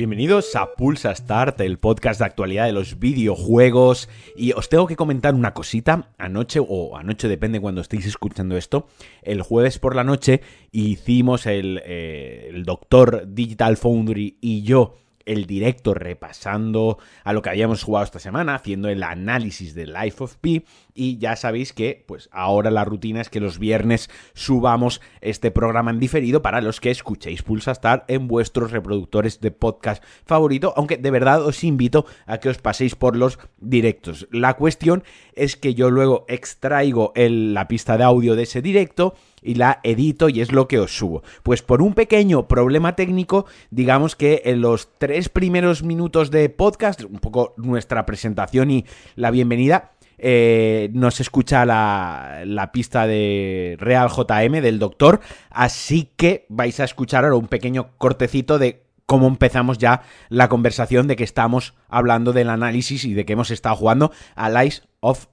Bienvenidos a Pulsa Start, el podcast de actualidad de los videojuegos. Y os tengo que comentar una cosita. Anoche, o anoche depende cuando estéis escuchando esto, el jueves por la noche hicimos el, eh, el Doctor Digital Foundry y yo el directo repasando a lo que habíamos jugado esta semana, haciendo el análisis de Life of Pi y ya sabéis que pues ahora la rutina es que los viernes subamos este programa en diferido para los que escuchéis Pulsa Star en vuestros reproductores de podcast favorito, aunque de verdad os invito a que os paséis por los directos. La cuestión es que yo luego extraigo la pista de audio de ese directo y la edito y es lo que os subo. Pues por un pequeño problema técnico, digamos que en los tres primeros minutos de podcast, un poco nuestra presentación y la bienvenida, eh, no se escucha la, la, pista de Real JM del doctor, así que vais a escuchar ahora un pequeño cortecito de cómo empezamos ya la conversación de que estamos hablando del análisis y de que hemos estado jugando a Lies of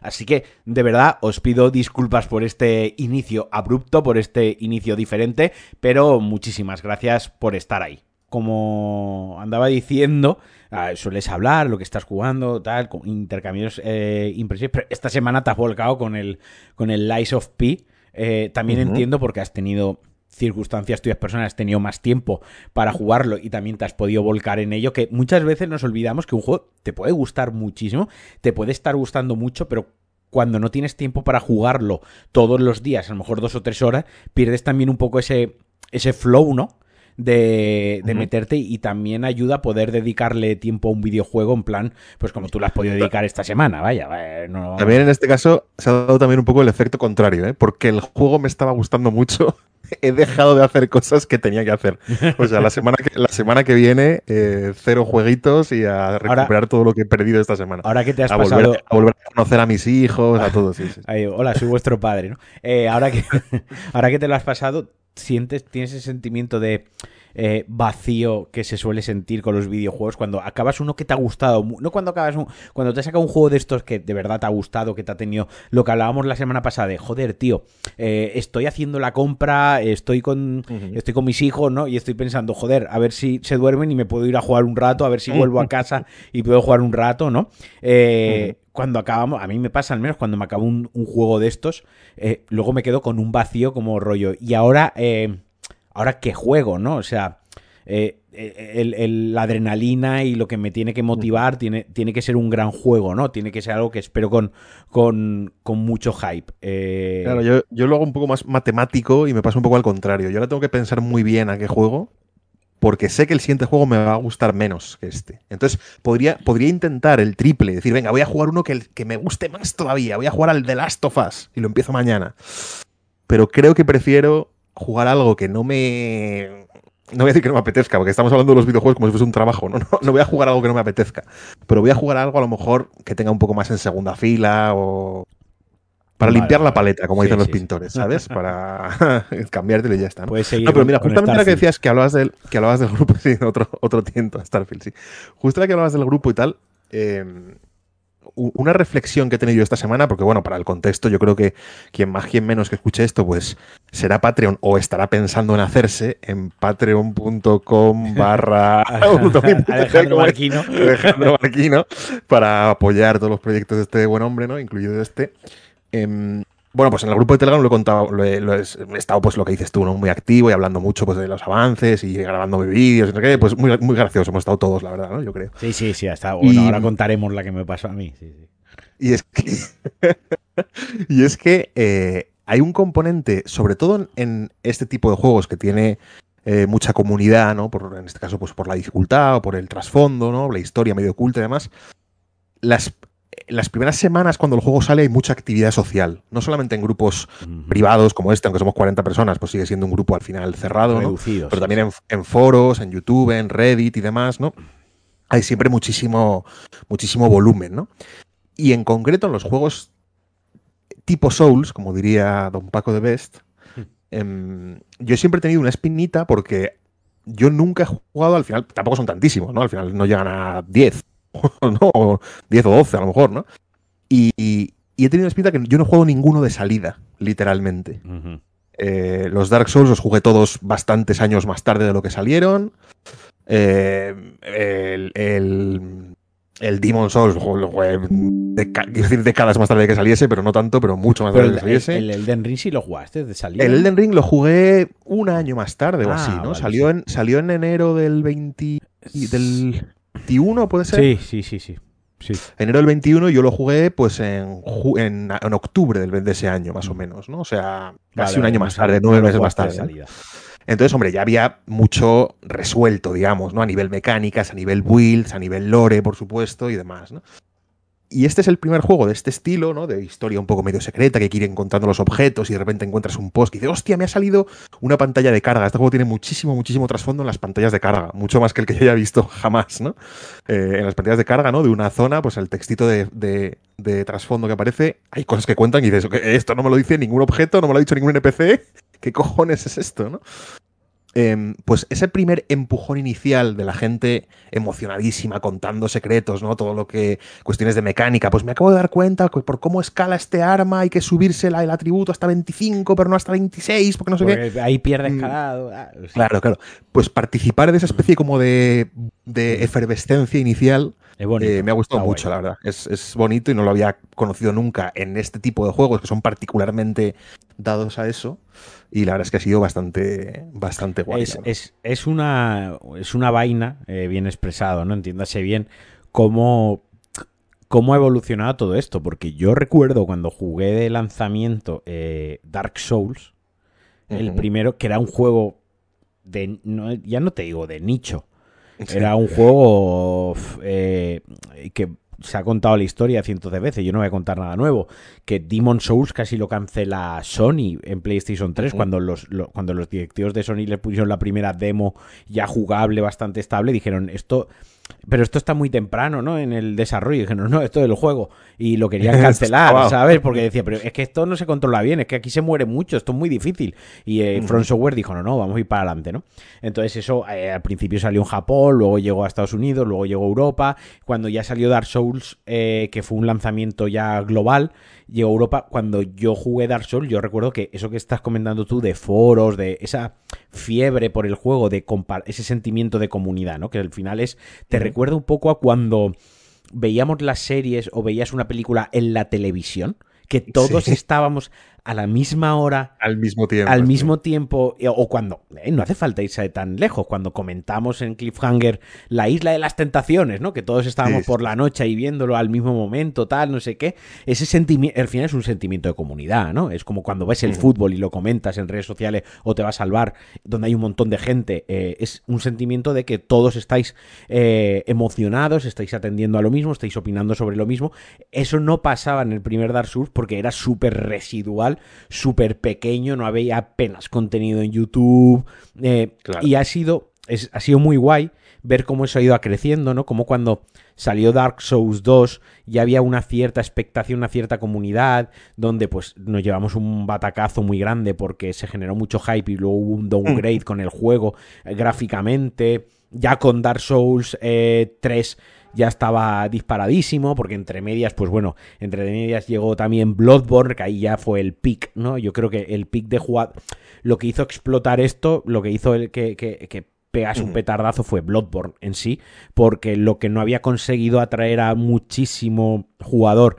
Así que, de verdad, os pido disculpas por este inicio abrupto, por este inicio diferente, pero muchísimas gracias por estar ahí. Como andaba diciendo, ah, sueles hablar, lo que estás jugando, tal, con intercambios eh, impresionantes, pero esta semana te has volcado con el, con el Lies of P. Eh, también entiendo porque has tenido circunstancias tuyas personales has tenido más tiempo para jugarlo y también te has podido volcar en ello, que muchas veces nos olvidamos que un juego te puede gustar muchísimo, te puede estar gustando mucho, pero cuando no tienes tiempo para jugarlo todos los días, a lo mejor dos o tres horas, pierdes también un poco ese, ese flow, ¿no? De, de meterte y también ayuda a poder dedicarle tiempo a un videojuego en plan, pues como tú lo has podido dedicar esta semana, vaya. También en este caso se ha dado también un poco el efecto contrario, ¿eh? porque el juego me estaba gustando mucho he dejado de hacer cosas que tenía que hacer. O sea, la semana que, la semana que viene, eh, cero jueguitos y a recuperar todo lo que he perdido esta semana. Ahora que te has a pasado. Volver, a volver a conocer a mis hijos, a todos. Sí, hola, soy vuestro padre, ¿no? Eh, ahora, que, ahora que te lo has pasado, sientes, tienes ese sentimiento de eh, vacío que se suele sentir con los videojuegos cuando acabas uno que te ha gustado, no cuando acabas un, cuando te sacado un juego de estos que de verdad te ha gustado, que te ha tenido lo que hablábamos la semana pasada de joder, tío, eh, estoy haciendo la compra, estoy con estoy con mis hijos, ¿no? Y estoy pensando, joder, a ver si se duermen y me puedo ir a jugar un rato, a ver si vuelvo a casa y puedo jugar un rato, ¿no? Eh, cuando acabamos, a mí me pasa al menos cuando me acabo un, juego de estos, luego me quedo con un vacío como rollo. Y ahora, ahora qué juego, ¿no? O sea, eh, la adrenalina y lo que me tiene que motivar tiene, tiene que ser un gran juego, ¿no? Tiene que ser algo que espero con, con, mucho hype. Eh, claro, yo, yo, lo hago un poco más matemático y me pasa un poco al contrario. Yo ahora tengo que pensar muy bien a qué juego. Porque sé que el siguiente juego me va a gustar menos que este. Entonces, podría, podría intentar el triple. Decir, venga, voy a jugar uno que, que me guste más todavía. Voy a jugar al The Last of Us. Y lo empiezo mañana. Pero creo que prefiero jugar algo que no me no voy a decir que no me apetezca, porque estamos hablando de los videojuegos como si fuese un trabajo, ¿no? No, voy a jugar algo que no me apetezca, pero voy a jugar algo a lo mejor que tenga un poco más en segunda fila o... Para limpiar la paleta, como dicen los pintores, ¿sabes? Para cambiártelo y ya está. ¿no? no, pero mira, justamente la que decías que hablabas del, que hablabas del grupo, sí, otro, otro tiento, Starfield, sí. Justo la que hablabas del grupo y tal, eh, una reflexión que he tenido esta semana, porque bueno, para el contexto, yo creo que quien más, quien menos que escuche esto, pues será Patreon o estará pensando en hacerse en patreon.com barra. Alejandro Marquino para apoyar todos los proyectos de este buen hombre, ¿no? Incluido este. Em, bueno, pues en el grupo de Telegram lo he contado, lo he, estado pues lo que dices tú, ¿no? Muy activo y hablando mucho pues de los avances y grabando vídeos y no qué, pues muy, muy gracioso, hemos estado todos, la verdad, ¿no? Yo creo. Sí, sí, sí, hasta bueno, ahora contaremos la que me pasó a mí, sí, sí. Y es que, y es que eh, hay un componente, sobre todo en este tipo de juegos que tiene eh, mucha comunidad, ¿no? Por, en este caso, pues por la dificultad o por el trasfondo, ¿no? La historia medio oculta y demás. Las, las primeras semanas cuando el juego sale hay mucha actividad social, no solamente en grupos privados como este, aunque somos 40 personas, pues sigue siendo un grupo al final cerrado, ¿no? pero también en, foros, en YouTube, en Reddit y demás, ¿no? Hay siempre muchísimo, muchísimo volumen, ¿no? Y en concreto en los juegos tipo Souls, como diría Don Paco de Best, em, yo siempre he tenido una espinita porque yo nunca he jugado, al final, tampoco son tantísimos, ¿no? Al final no llegan a 10 ¿no? 10 o 12 a lo mejor, ¿no? Y, he tenido la espinita que yo no juego ninguno de salida. literalmente. Eh, los Dark Souls los jugué todos bastantes años más tarde de lo que salieron. Eh, el, el, el, Demon Souls lo jugué decir décadas más tarde de que saliese, pero no tanto, pero mucho más tarde de que saliese. El, Elden Ring sí lo jugaste de salida. El Elden Ring lo jugué un año más tarde o ah, así, ¿no? salió, en, salió en enero del 20, del 21, ¿puede ser? Sí, sí, sí, sí. Sí. Enero del 21 yo lo jugué pues en, en, octubre del, de ese año, más o mm. menos, ¿no? O sea, casi un año más tarde, nueve meses más tarde. Entonces, hombre, ya había mucho resuelto, digamos, ¿no? A nivel mecánicas, a nivel builds, a nivel lore, por supuesto, y demás, ¿no? Y este es el primer juego de este estilo, ¿no? De historia un poco medio secreta, que quiere encontrando los objetos y de repente encuentras un post y dices, hostia, me ha salido una pantalla de carga. Este juego tiene muchísimo, muchísimo trasfondo en las pantallas de carga, mucho más que el que yo haya visto jamás, ¿no? Eh, en las pantallas de carga, ¿no? De una zona, pues el textito de, de trasfondo que aparece, hay cosas que cuentan y dices, esto no me lo dice ningún objeto, no me lo ha dicho ningún NPC, ¿qué cojones es esto, no? Em, pues ese primer empujón inicial de la gente emocionadísima contando secretos, ¿no? Todo lo que cuestiones de mecánica, pues me acabo de dar cuenta que por cómo escala este arma hay que subirse el atributo hasta 25, pero no hasta 26, porque no sé qué. Ahí pierde mm. escalado. Ah, claro, claro. Pues participar de esa especie como de, de efervescencia inicial me ha gustado mucho, la verdad. Es, es, bonito y no lo había conocido nunca en este tipo de juegos que son particularmente dados a eso. Y la verdad es que ha sido bastante, bastante guay. Es, es, una, es una vaina, eh, bien expresado, ¿no? Entiéndase bien cómo, cómo ha evolucionado todo esto. Porque yo recuerdo cuando jugué de lanzamiento eh, Dark Souls, el primero, que era un juego de. ya no te digo de nicho. Era un juego eh, que se ha contado la historia cientos de veces, yo no voy a contar nada nuevo, que Demon Souls casi lo cancela Sony en PlayStation 3 cuando, los, cuando los directivos de Sony le pusieron la primera demo ya jugable, bastante estable, dijeron, esto pero esto está muy temprano, ¿no? En el desarrollo. dije, no, no, esto es el juego. Y lo querían cancelar, ¿sabes? Porque decía, pero es que esto no se controla bien, es que aquí se muere mucho, esto es muy difícil. Y eh, Front Software dijo, no, no, vamos a ir para adelante, ¿no? Entonces eso eh, al principio salió en Japón, luego llegó a Estados Unidos, luego llegó a Europa. Cuando ya salió Dark Souls, eh, que fue un lanzamiento ya global, llegó a Europa. Cuando yo jugué Dark Souls, yo recuerdo que eso que estás comentando tú de foros, de esa fiebre por el juego, de ese sentimiento de comunidad, ¿no? Que al final es, te recuerda un poco a cuando veíamos las series o veías una película en la televisión, que todos estábamos a la misma hora. Al mismo tiempo. Al mismo tiempo. Eh, o cuando. Eh, no hace falta irse tan lejos. Cuando comentamos en Cliffhanger la isla de las tentaciones, ¿no? Que todos estábamos por la noche y viéndolo al mismo momento, tal, no sé qué. Ese sentimiento. Al final es un sentimiento de comunidad, ¿no? Es como cuando ves el fútbol y lo comentas en redes sociales o te va a salvar, donde hay un montón de gente. Eh, es un sentimiento de que todos estáis emocionados, estáis atendiendo a lo mismo, estáis opinando sobre lo mismo. Eso no pasaba en el primer Dark Souls porque era súper residual súper pequeño, no había apenas contenido en YouTube. Eh, y ha sido, ha sido muy guay ver cómo eso ha ido creciendo, ¿no? Como cuando salió Dark Souls 2 ya había una cierta expectación, una cierta comunidad, donde pues nos llevamos un batacazo muy grande porque se generó mucho hype y luego hubo un downgrade con el juego eh, gráficamente. Ya con Dark Souls 3 eh, ya estaba disparadísimo, porque entre medias, pues bueno, entre medias llegó también Bloodborne, que ahí ya fue el pick, ¿no? Yo creo que el pick de jugar, lo que hizo explotar esto, lo que hizo el que, que, que pegase un petardazo fue Bloodborne en sí, porque lo que no había conseguido atraer a muchísimo jugador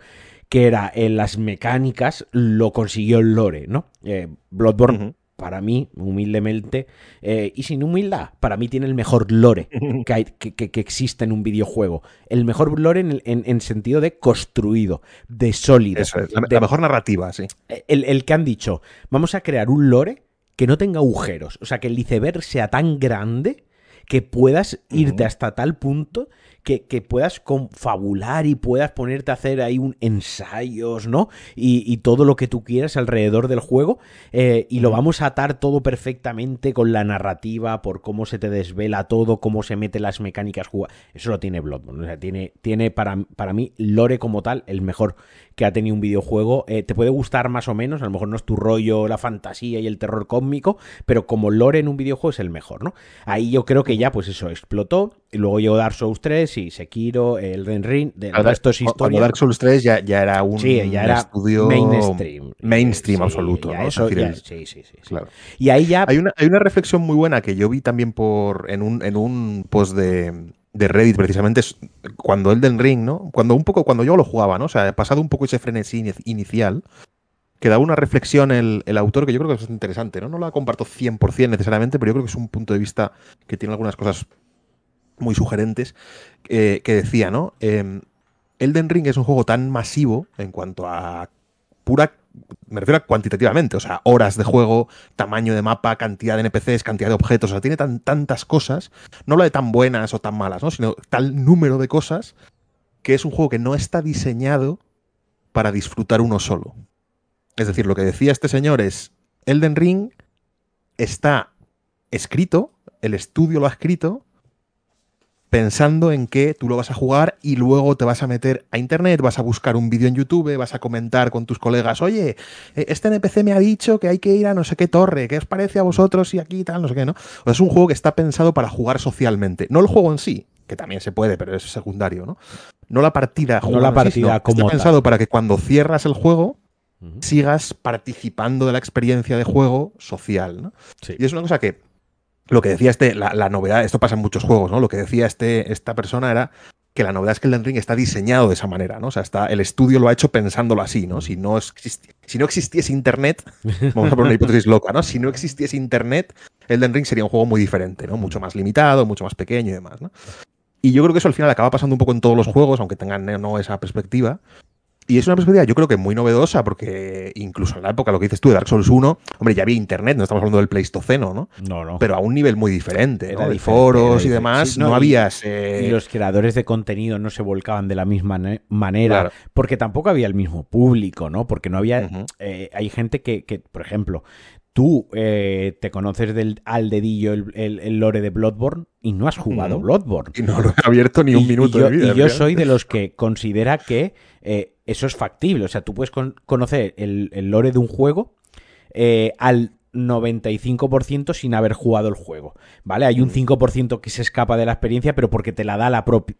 que era en las mecánicas, lo consiguió el lore, ¿no? Eh, Bloodborne para mí, humildemente, eh, y sin humildad, para mí tiene el mejor lore que, hay, que, existe en un videojuego. El mejor lore en, en, sentido de construido, de sólido. la, mejor narrativa, sí. El, el, que han dicho, vamos a crear un lore que no tenga agujeros, o sea, que el iceberg sea tan grande que puedas irte hasta tal punto que, puedas confabular y puedas ponerte a hacer ahí un ensayos, ¿no? Y, todo lo que tú quieras alrededor del juego. Eh, y lo vamos a atar todo perfectamente con la narrativa, por cómo se te desvela todo, cómo se mete las mecánicas. Eso lo tiene Bloodborne. O sea, tiene, tiene para, para mí, Lore como tal, el mejor que ha tenido un videojuego. Eh, te puede gustar más o menos, a lo mejor no es tu rollo la fantasía y el terror cósmico, pero como lore en un videojuego es el mejor, ¿no? Ahí yo creo que ya, pues eso, explotó y luego llegó Dark Souls 3 y Sekiro, el Ring, de Claro, esto es Cuando historia. Dark Souls 3 ya, ya era un Sí, ya era estudio mainstream. mainstream Sí, absoluto. ya ¿no? eso- ya- el- sí, sí, sí, claro. Y ahí ya Hay una, hay una reflexión muy buena que yo vi también por en un, en un post de, de Reddit, precisamente, cuando Elden Ring, ¿no? Cuando un poco, cuando yo lo jugaba, ¿no? O sea, pasado un poco ese frenesí ini- inicial, que da una reflexión el, el autor que yo creo que es interesante, ¿no? No la comparto 100% necesariamente, pero yo creo que es un punto de vista que tiene algunas cosas muy sugerentes, eh, que decía, ¿no? Eh, Elden Ring es un juego tan masivo en cuanto a pura, me refiero a cuantitativamente, o sea, horas de juego, tamaño de mapa, cantidad de NPCs, cantidad de objetos, o sea, tiene tan, tantas cosas, no lo de tan buenas o tan malas, ¿no? Sino tal número de cosas que es un juego que no está diseñado para disfrutar uno solo. Es decir, lo que decía este señor es, Elden Ring está escrito, el estudio lo ha escrito, pensando en que tú lo vas a jugar y luego te vas a meter a internet, vas a buscar un vídeo en YouTube, vas a comentar con tus colegas, oye, eh, este NPC me ha dicho que hay que ir a no sé qué torre, ¿qué os parece a vosotros y aquí tal, no sé qué, ¿no? O sea, es un juego que está pensado para jugar socialmente, no el juego en sí, que también se puede, pero es secundario, ¿no? No la partida, No la sí, partida como está tal. pensado para que cuando cierras el juego sigas participando de la experiencia de juego social, ¿no? Sí. Y es una cosa que lo que decía este, la, la novedad, esto pasa en muchos juegos, ¿no? Lo que decía este, esta persona era que la novedad es que el Ring está diseñado de esa manera, ¿no? O sea, está, el estudio lo ha hecho pensándolo así, ¿no? Si no, existi- si no existiese Internet, vamos a poner una hipótesis loca, ¿no? Si no existiese Internet, Elden Ring sería un juego muy diferente, ¿no? Mucho más limitado, mucho más pequeño y demás, ¿no? Y yo creo que eso al final acaba pasando un poco en todos los juegos, aunque tengan no esa perspectiva. Y es una perspectiva, yo creo que muy novedosa, porque incluso en la época, lo que dices tú de Dark Souls 1, hombre, ya había internet, no estamos hablando del Pleistoceno, ¿no? No, no. Pero a un nivel muy diferente, Era ¿no? De foros y demás, Sí, no, no, y- había ese- y los creadores de contenido no se volcaban de la misma ne- manera, Claro. porque tampoco había el mismo público, ¿no? Porque no había... Eh, hay gente que, que, por ejemplo, tú eh, te conoces del, al dedillo el, el- el lore de Bloodborne y no has jugado. Bloodborne. Y no lo he abierto ni un Y- minuto y yo, de vida. y yo soy de los que considera que eh, eso es factible. O sea, tú puedes con- conocer el, el lore de un juego eh, al 95% sin haber jugado el juego, ¿vale? Hay un 5% que se escapa de la experiencia, pero porque te la da la propi-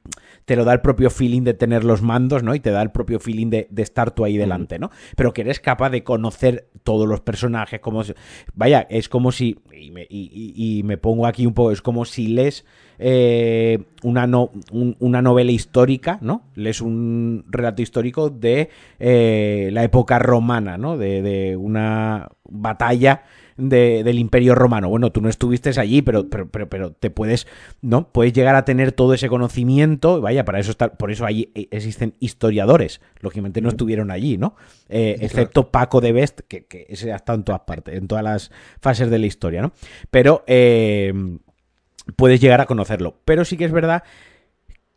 te lo da el propio feeling de tener los mandos, ¿no? Y te da el propio feeling de, de estar tú ahí delante, ¿no? Pero que eres capaz de conocer todos los personajes, como si- vaya, es como si, y me, y- y- y me pongo aquí un poco, es como si lees eh, una, no- un- una novela histórica, ¿no? Lees un relato histórico de eh, la época romana, ¿no? De, de una batalla de- del Imperio Romano. Bueno, tú no estuviste allí, pero, pero, pero, pero te puedes, ¿no? Puedes llegar a tener todo ese conocimiento. Vaya, para eso está, por eso ahí existen historiadores. Lógicamente no estuvieron allí, ¿no? Eh, excepto Paco de Best, que, que ese ha estado en todas partes, en todas las fases de la historia, ¿no? Pero eh, puedes llegar a conocerlo. Pero sí que es verdad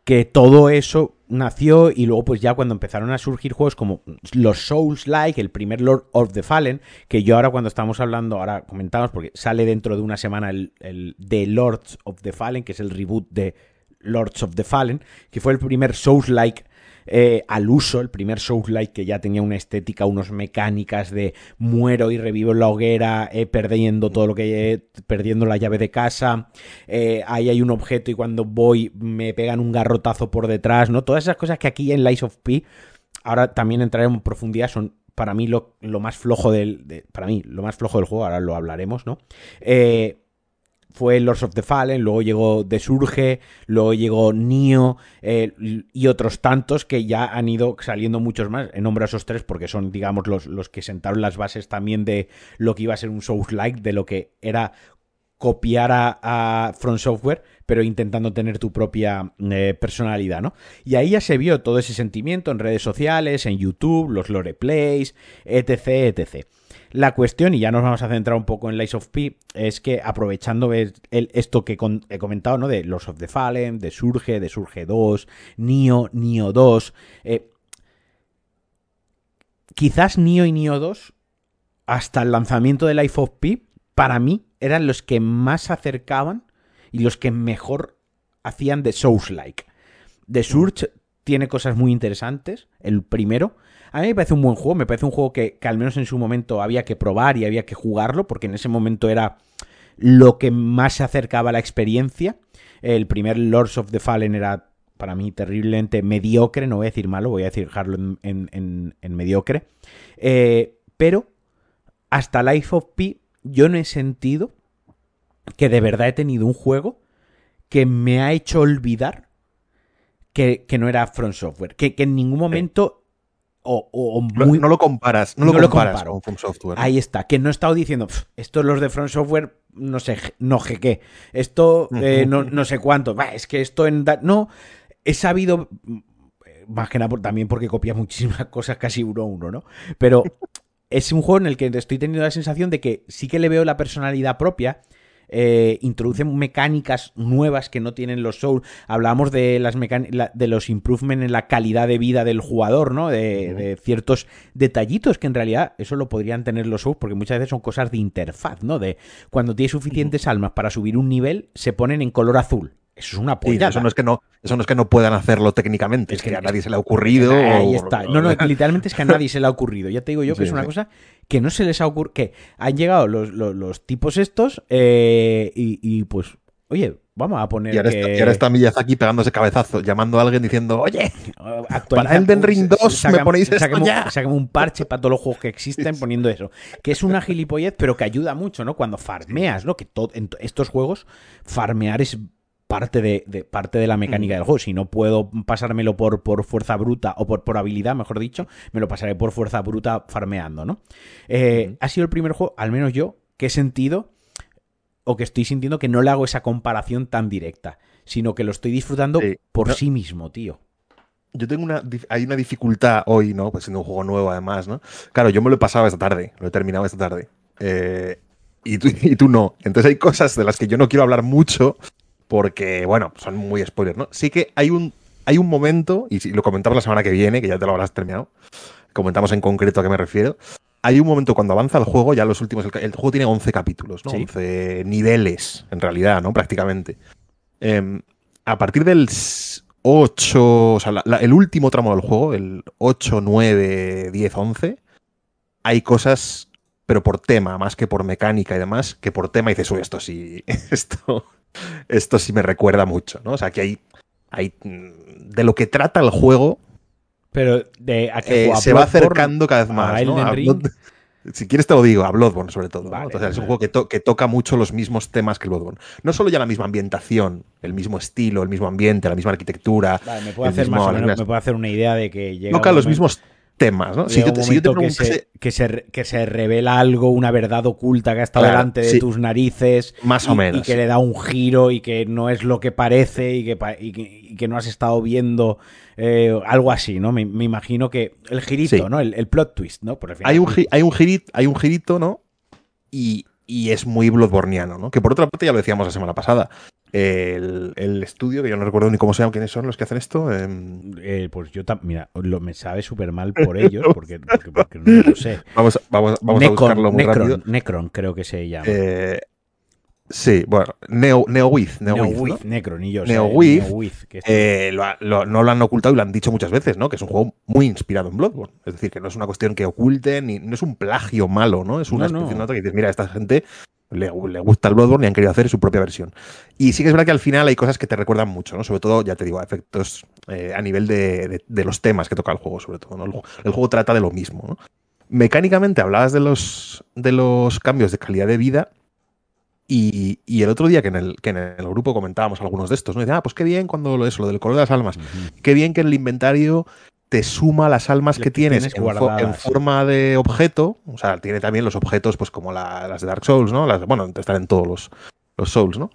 que todo eso nació y luego pues ya cuando empezaron a surgir juegos como los Souls-like, el primer Lord of the Fallen, que yo ahora cuando estamos hablando, ahora comentamos porque sale dentro de una semana el, el The Lords of the Fallen, que es el reboot de Lords of the Fallen, que fue el primer Souls-like eh, al uso, el primer Souls-like que ya tenía una estética, unas mecánicas de muero y revivo en la hoguera, eh, perdiendo todo lo que eh, perdiendo la llave de casa, eh, ahí hay un objeto y cuando voy me pegan un garrotazo por detrás, ¿no? Todas esas cosas que aquí en Lies of P, ahora también entraremos en profundidad, son para mí lo, lo más flojo del, de- para mí, lo más flojo del juego, ahora lo hablaremos, ¿no? Eh, fue Lords of the Fallen, luego llegó The Surge, luego llegó Nio eh, y otros tantos que ya han ido saliendo muchos más. En nombre a esos tres porque son, digamos, los, los que sentaron las bases también de lo que iba a ser un Souls-like, de lo que era copiar a, From Software, pero intentando tener tu propia eh, personalidad, ¿no? Y ahí ya se vio todo ese sentimiento en redes sociales, en YouTube, los lore plays, etc, etc. La cuestión, y ya nos vamos a centrar un poco en Lies of P, es que aprovechando el- esto que he comentado, ¿no? De Los of the Fallen, de Surge, de Surge 2, Nio, Nio 2. eh, quizás Nio y Nio 2, hasta el lanzamiento de Life of P, para mí eran los que más se acercaban y los que mejor hacían de Souls-like. The Surge tiene cosas muy interesantes. El primero. A mí me parece un buen juego. Me parece un juego que, que al menos en su momento había que probar y había que jugarlo. Porque en ese momento era. lo que más se acercaba a la experiencia. El primer Lords of the Fallen era para mí terriblemente mediocre, no voy a decir malo, voy a decir dejarlo en, mediocre. Eh, pero hasta Life of Pi yo no he sentido que de verdad he tenido un juego que me ha hecho olvidar que, no era Front Software. Que, en ningún momento. O, no, lo comparas, no lo, comparas con From Software. Ahí está, que no he estado diciendo, esto es los de Front Software, no sé, no sé qué. Esto eh, no, sé cuánto. es que esto en. No, he sabido. Más que nada también porque copia muchísimas cosas casi uno a uno, ¿no? Pero es un juego en el que estoy teniendo la sensación de que sí que le veo la personalidad propia eh, introducen mecánicas nuevas que no tienen los Souls. Hablábamos de, las de los improvements en la calidad de vida del jugador, ¿no? De, ciertos detallitos que en realidad eso lo podrían tener los Souls porque muchas veces son cosas de interfaz, ¿no? De cuando tienes suficientes almas para subir un nivel, se ponen en color azul. Eso es una polla. eso no es que no, eso no es que no puedan hacerlo técnicamente, es, que, a nadie se le ha ocurrido. Ahí está. No, no, literalmente es que a nadie se le ha ocurrido. Ya te digo yo que es una cosa que no se les ha ocurrido. Que han llegado los, tipos estos eh, y, pues, oye, vamos a poner. Y ahora, está, Miyazaki pegándose cabezazo, llamando a alguien diciendo, oye, para Elden Ring 2 me ponéis esto ya. un parche para todos los juegos que existen poniendo eso. Que es una gilipollez, pero que ayuda mucho, ¿no? Cuando farmeas, ¿no? Que todo, en estos juegos, farmear es parte de, parte de la mecánica del juego. Si no puedo pasármelo por, por fuerza bruta o por, por habilidad, mejor dicho, me lo pasaré por fuerza bruta farmeando, ¿no? Eh, ha sido el primer juego, al menos yo, que he sentido o que estoy sintiendo que no le hago esa comparación tan directa, sino que lo estoy disfrutando por sí mismo, tío. Yo tengo una, hay una dificultad hoy, ¿no? Pues siendo un juego nuevo además, ¿no? Claro, yo me lo he pasado esta tarde, lo he terminado esta tarde. Eh, y, tú, y tú no. Entonces hay cosas de las que yo no quiero hablar mucho porque, bueno, son muy spoilers, ¿no? Sí que hay un, hay un momento, y lo comentamos la semana que viene, que ya te lo habrás terminado, comentamos en concreto a qué me refiero. Hay un momento cuando avanza el juego, ya los últimos, el, juego tiene 11 capítulos, ¿no? 11 niveles, en realidad, ¿no? Prácticamente. Em, a partir del 8, o sea, el último tramo del juego, el 8, 9, 10, 11, hay cosas, pero por tema, más que por mecánica y demás, que por tema dices, uy, esto sí, esto, esto sí me recuerda mucho, ¿no? O sea, que hay, hay de lo que trata el juego. Pero de eh, se va acercando cada vez más. ¿no? si quieres te lo digo, a Bloodborne sobre todo. es un juego que, que, toca mucho los mismos temas que Bloodborne. No solo ya la misma ambientación, el mismo estilo, el mismo ambiente, la misma arquitectura. me puedo hacer más o menos, me puedo hacer una idea de que llega toca los mismos temas, ¿no? Si yo, te, que, se, que, se, revela algo, una verdad oculta que ha estado delante de tus narices. Más o menos. Y que le da un giro y que no es lo que parece y que, y que, no has estado viendo eh, algo así, ¿no? Me, imagino que el girito, ¿no? El, plot twist, ¿no? Por hay, un, hay, un girito, hay un girito, ¿no? Y, y es muy bloodborneano, ¿no? Que por otra parte ya lo decíamos la semana pasada. El, estudio, que yo no recuerdo ni cómo se llama, quiénes son los que hacen esto. Em, eh, pues yo, mira, lo, me sabe súper mal por ellos, porque, porque, no lo sé. Vamos, vamos, vamos a buscarlo muy Necron, rápido. Necron creo que se llama. Eh, Sí, bueno, Neo, NeoWiz. NeoWiz, Necron y yo. eh, no lo han ocultado y lo han dicho muchas veces, ¿no? Que es un juego muy inspirado en Bloodborne. Es decir, que no es una cuestión que oculten, ni, no es un plagio malo, ¿no? Es una de nota que dices, mira, esta gente le, gusta el Bloodborne y han querido hacer su propia versión. Y sí que es verdad que al final hay cosas que te recuerdan mucho, ¿no? Sobre todo, ya te digo, efectos eh, a nivel de, los temas que toca el juego, sobre todo, ¿no? El, juego trata de lo mismo, ¿no? Mecánicamente hablabas de los, de los cambios de calidad de vida y, el otro día que en el, que en el grupo comentábamos algunos de estos, ¿no? Dice, ah, pues qué bien cuando lo, eso, lo del color de las almas. Qué bien que en el inventario te suma las almas que, tienes, en, forma de objeto. O sea, tiene también los objetos, pues como las de Dark Souls, ¿no? Las, bueno, están en todos los, los Souls, ¿no?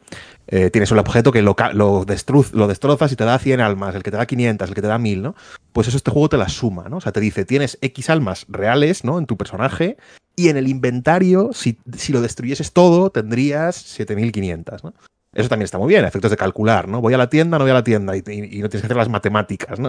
Eh, tienes un objeto que lo, lo, lo, destrozas y te da 100 almas, el que te da 500, el que te da 1000, ¿no? Pues eso este juego te las suma, ¿no? O sea, te dice, tienes X almas reales, ¿no? En tu personaje y en el inventario, si, si lo destruyeses todo, tendrías 7500, ¿no? Eso también está muy bien, efectos de calcular, ¿no? Voy a la tienda, no voy a la tienda y, no tienes que hacer las matemáticas, ¿no?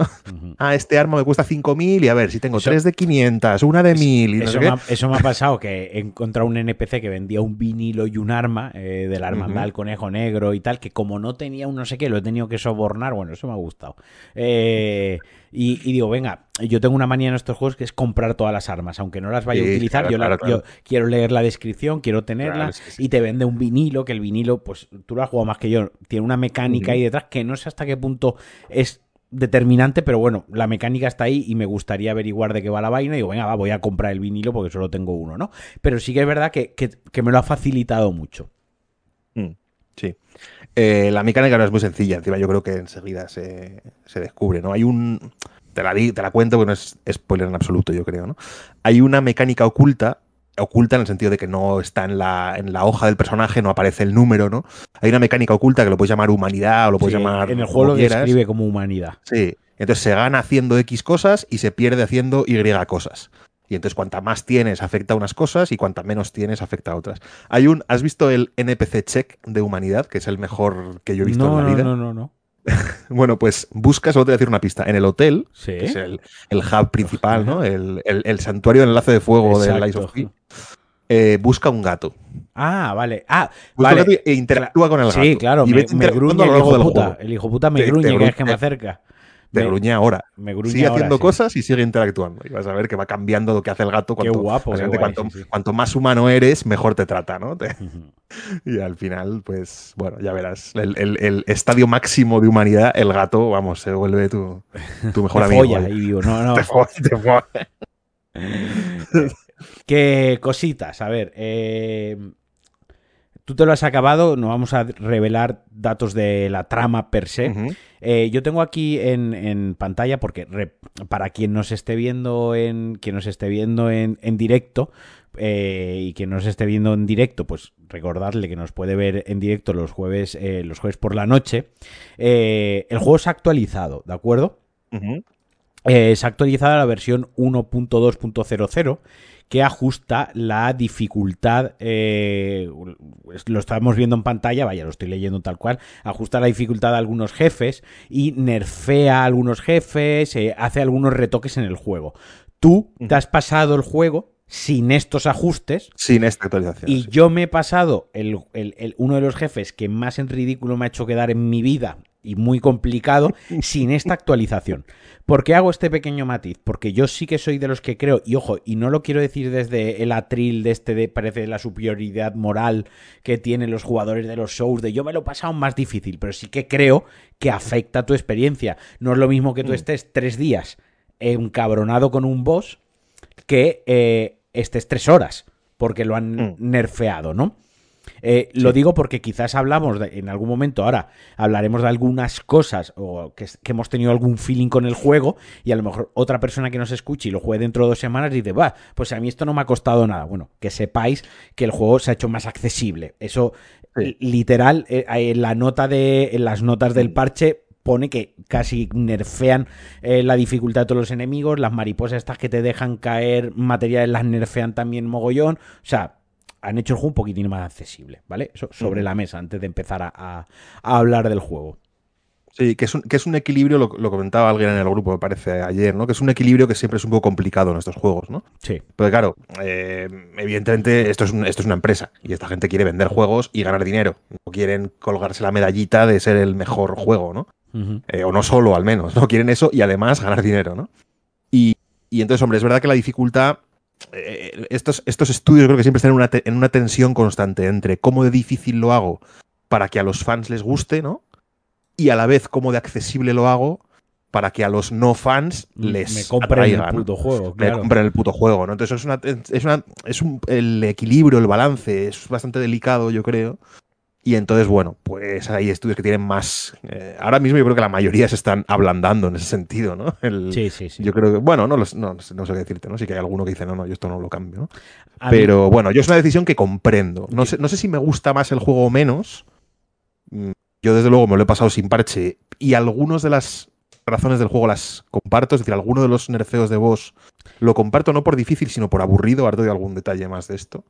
Ah, este arma me cuesta 5.000 y a ver, si tengo tres de 500, una de 1.000 y eso, me ha, eso, me ha, pasado, que he encontrado un NPC que vendía un vinilo y un arma eh, del arma uh conejo negro y tal, que como no tenía un no sé qué, lo he tenido que sobornar, bueno, eso me ha gustado. Eh, y, digo, venga, yo tengo una manía en estos juegos que es comprar todas las armas, aunque no las vaya a utilizar, claro, yo, la- claro, claro. yo quiero leer la descripción, quiero tenerla sí. y te vende un vinilo, que el vinilo, pues tú lo has jugado más que yo, tiene una mecánica ahí detrás que no sé hasta qué punto es determinante, pero bueno, la mecánica está ahí y me gustaría averiguar de qué va la vaina y digo, venga, va, voy a comprar el vinilo porque solo tengo uno, ¿no? Pero sí que es verdad que, que- que me lo ha facilitado mucho. Mm, Sí. Eh, la mecánica no es muy sencilla, encima yo creo que enseguida se, se descubre, ¿no? Hay un. Te la, di- te la cuento porque no es spoiler en absoluto, yo creo, ¿no? Hay una mecánica oculta, oculta en el sentido de que no está en la, en la hoja del personaje, no aparece el número, ¿no? Hay una mecánica oculta que lo puedes llamar humanidad o lo puedes Sí, llamar. en el juego lo quieras. describe como humanidad. Sí. Entonces se gana haciendo X cosas y se pierde haciendo Y cosas. Y entonces cuanta más tienes afecta a unas cosas y cuanta menos tienes afecta a otras. Hay un, ¿has visto el NPC check de humanidad, que es el mejor que yo he visto no, en la no, vida? no, no, no. Bueno, pues busca, solo te voy a decir una pista, en el hotel, Sí. que es el, el hub principal, ¿no? El, el- el santuario del enlace de fuego Exacto. Lies of P, eh, busca un gato. Ah, vale. Ah, Busca vale. un gato e interactúa con el gato. Sí, claro, y me, me gruñe el hijo puta. El hijo puta me Te- te gruñe cada vez que me gruñe- acerca. Te Me- gruñe ahora. Me gruñe Sigue ahora, haciendo sí. cosas y sigue interactuando. Y vas a ver que va cambiando lo que hace el gato. Cuanto, guapo, qué básicamente guay, cuanto, sí, sí. cuanto más humano eres, mejor te trata, ¿no? Te- y al final, pues, bueno, ya verás. El, el- el estadio máximo de humanidad, el gato, vamos, se vuelve tu, tu mejor Me amigo. folla y. No, no. Te folla, te folla. Qué cositas. A ver, eh, tú te lo has acabado. No vamos a revelar datos de la trama per se. Eh, yo tengo aquí en, en pantalla, porque re- para quien nos esté viendo en. Quien nos esté viendo en, en directo. eh, y quien nos esté viendo en directo, pues recordadle que nos puede ver en directo los jueves, eh, los jueves por la noche. Eh, el juego se ha actualizado, ¿de acuerdo? Se ha actualizado la versión 1.2.00 que ajusta la dificultad, eh, lo estamos viendo en pantalla, vaya, lo estoy leyendo tal cual, ajusta la dificultad de algunos jefes y nerfea a algunos jefes, eh, hace algunos retoques en el juego. Tú te has pasado el juego sin estos ajustes, Sin esta actualización. y sí. yo me he pasado el, el- el- uno de los jefes que más en ridículo me ha hecho quedar en mi vida y muy complicado sin esta actualización. ¿Por qué hago este pequeño matiz? Porque yo sí que soy de los que creo, y ojo, y no lo quiero decir desde el atril de este de parece la superioridad moral que tienen los jugadores de los shows, de yo me lo he pasado más difícil, pero sí que creo que afecta tu experiencia. No es lo mismo que tú Mm. estés tres días encabronado con un boss que eh, estés tres horas, porque lo han Mm. nerfeado, ¿no? Eh, Lo digo porque quizás hablamos de- en algún momento, ahora hablaremos de algunas cosas o que, que hemos tenido algún feeling con el juego y a lo mejor otra persona que nos escuche y lo juegue dentro de dos semanas dice, va, pues a mí esto no me ha costado nada. Bueno, que sepáis que el juego se ha hecho más accesible. Eso, Sí. literal, eh, en la nota de, en las notas del parche pone que casi nerfean eh, la dificultad de todos los enemigos, las mariposas estas que te dejan caer materiales las nerfean también mogollón, o sea, han hecho el juego un poquitín más accesible, ¿vale? Eso sobre la mesa antes de empezar a, a- a hablar del juego. Sí, que es un, que es un equilibrio, lo, lo comentaba alguien en el grupo, me parece, ayer, ¿no? Que es un equilibrio que siempre es un poco complicado en estos juegos, ¿no? Sí. Porque claro, eh, evidentemente esto es, un- esto es una empresa y esta gente quiere vender juegos y ganar dinero. No quieren colgarse la medallita de ser el mejor juego, ¿no? Eh, o no solo, al menos, ¿no? Quieren eso y además ganar dinero, ¿no? Y, y entonces, hombre, es verdad que la dificultad... eh, estos, estos estudios creo que siempre están en una, te- en una tensión constante entre cómo de difícil lo hago para que a los fans les guste, ¿no? Y a la vez cómo de accesible lo hago para que a los no fans les me compren el puto juego, me compren el puto juego, ¿no? Entonces es una, es una, es un, el equilibrio, el balance es bastante delicado, yo creo. Y entonces, bueno, pues hay estudios que tienen más. eh, ahora mismo yo creo que la mayoría se están ablandando en ese sentido, ¿no? El- Sí, sí, sí. Yo creo que, bueno, no, los- no, no sé qué decirte, ¿no? Sí que hay alguno que dice, no, no, yo esto no lo cambio, ¿no? A mí- Pero bueno, yo es una decisión que comprendo. No sé, no sé si me gusta más el juego o menos. Mm, Yo desde luego me lo he pasado sin parche y algunas de las razones del juego las comparto, es decir, alguno de los nerfeos de boss lo comparto no por difícil, sino por aburrido. Te doy algún detalle más de esto.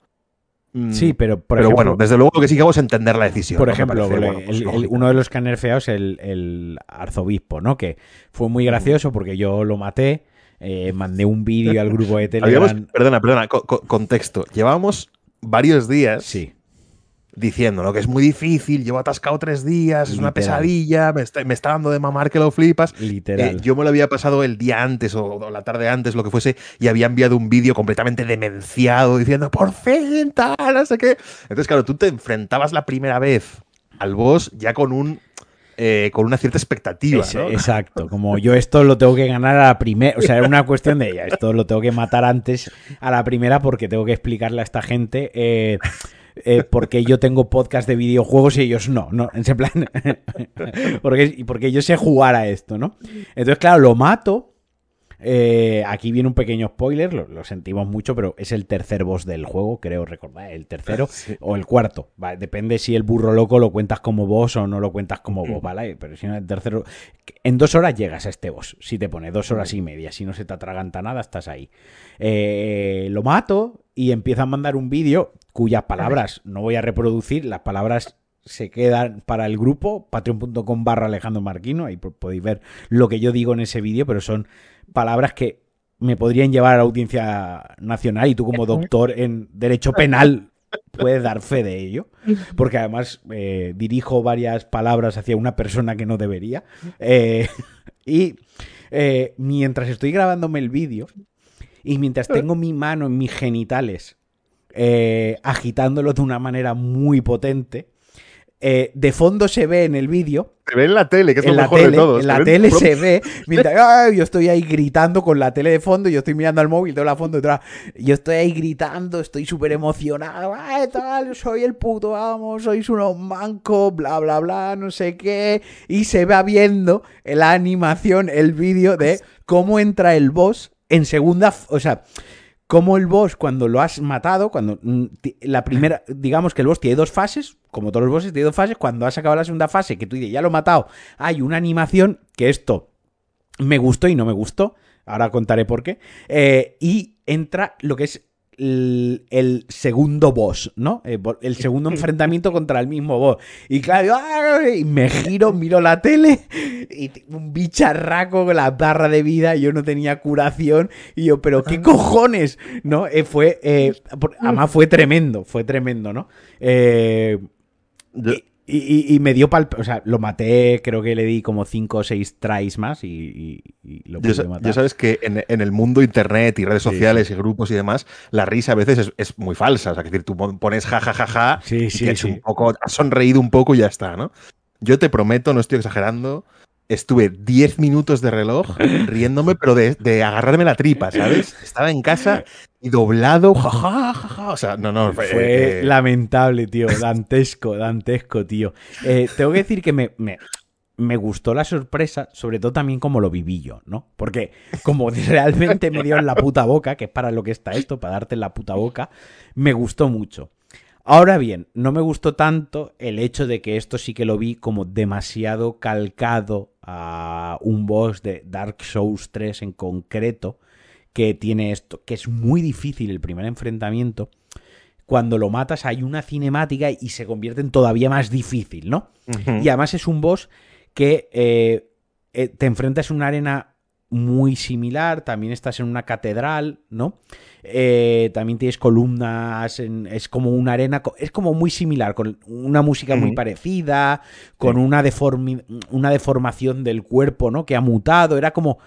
Mm, Sí, pero por pero ejemplo, bueno, desde luego lo que sí que hago es entender la decisión. por ejemplo, parece, el- bueno, pues el- el- lógico. uno de los que han nerfeado es el, el arzobispo, ¿no? Que fue muy gracioso porque yo lo maté, eh, mandé un vídeo al grupo de Habíamos- Telegram. perdona, perdona, co- co- contexto. Llevábamos varios días Sí, diciendo ¿no? que es muy difícil, llevo atascado tres días, es una pesadilla, me está, me está, dando de mamar que lo flipas. Literal. Eh, yo me lo había pasado el día antes o, la tarde antes, lo que fuese, y había enviado un vídeo completamente demenciado diciendo, por fin, tal, no sé qué. Entonces, claro, tú te enfrentabas la primera vez al boss ya con un eh, con una cierta expectativa. Exacto, como yo esto lo tengo que ganar a la primera, o sea, era una cuestión de ya, esto lo tengo que matar antes a la primera porque tengo que explicarle a esta gente eh, eh, porque yo tengo podcast de videojuegos y ellos no, no, en ese plan, porque, porque yo sé jugar a esto, ¿no? Entonces, claro, lo mato eh, aquí viene un pequeño spoiler, lo, sentimos mucho, pero es el tercer boss del juego, creo recordar, el tercero o el cuarto. depende si el burro loco lo cuentas como boss o no lo cuentas como boss, ¿vale? Pero si no, el tercero. En dos horas llegas a este boss. Si te pone dos horas y media, si no se te atraganta nada, estás ahí. Eh, lo mato y empieza a mandar un vídeo cuyas palabras no voy a reproducir, las palabras se quedan para el grupo, patreon.com barra Alejandro Marquino, ahí podéis ver lo que yo digo en ese vídeo, pero son palabras que me podrían llevar a la audiencia nacional y tú como doctor en derecho penal puedes dar fe de ello, porque además eh, dirijo varias palabras hacia una persona que no debería. Eh, y eh, mientras estoy grabándome el vídeo y mientras tengo mi mano en mis genitales agitándolo de una manera muy potente, eh, de fondo se ve en el vídeo. Se ve en la tele, que es lo mejor de todo. En la tele se ve. Mientras, yo estoy ahí gritando con la tele de fondo, yo estoy mirando al móvil, de la fondo detrás. Yo estoy ahí gritando, estoy súper emocionado. tal! Soy el puto vamos, sois unos mancos, bla, bla, bla, no sé qué. Y se va viendo la animación, el vídeo de cómo entra el boss en segunda. O sea como el boss cuando lo has matado, cuando mm, la primera, digamos que el boss tiene dos fases, como todos los bosses tiene dos fases, cuando has acabado la segunda fase, que tú dices, ya lo he matado, hay una animación que esto me gustó y no me gustó, ahora contaré por qué, eh, y entra lo que es el, segundo boss, ¿no? Eh, el segundo enfrentamiento contra el mismo boss. Y claro, y me giro, miro la tele y un bicharraco con la barra de vida, yo no tenía curación y yo, pero qué cojones, ¿no? Eh, fue, eh, además fue tremendo, fue tremendo, ¿no? Eh, y, me dio pal... O sea, lo maté, creo que le di como 5 o 6 tries más y, lo pude ya, Ya sabes que en, el mundo internet y redes sociales y grupos y demás, la risa a veces es, muy falsa. O sea, que decir, tú pones jajajaja ja, ja, ja, y Un poco, has sonreído un poco y ya está, ¿no? Yo te prometo, no estoy exagerando, estuve 10 minutos de reloj riéndome, pero de, agarrarme la tripa, ¿sabes? Estaba en casa y doblado, jajaja, O sea, no, no. Fue, fue eh, lamentable, tío. Dantesco, dantesco, tío. Eh, tengo que decir que me, me, gustó la sorpresa, sobre todo también como lo viví yo, ¿no? Porque como realmente me dio en la puta boca, que es para lo que está esto, para darte en la puta boca, me gustó mucho. Ahora bien, no me gustó tanto el hecho de que esto sí que lo vi como demasiado calcado a un boss de Dark Souls 3 en concreto, que tiene esto, que es muy difícil el primer enfrentamiento. Cuando lo matas hay una cinemática y se convierte en todavía más difícil, ¿no? Y además es un boss que eh, eh, te enfrentas en una arena muy similar, también estás en una catedral, ¿no? Eh, también tienes columnas, es como una arena, es como muy similar, con una música muy parecida, con una, una deformación del cuerpo, ¿no? Que ha mutado, era como...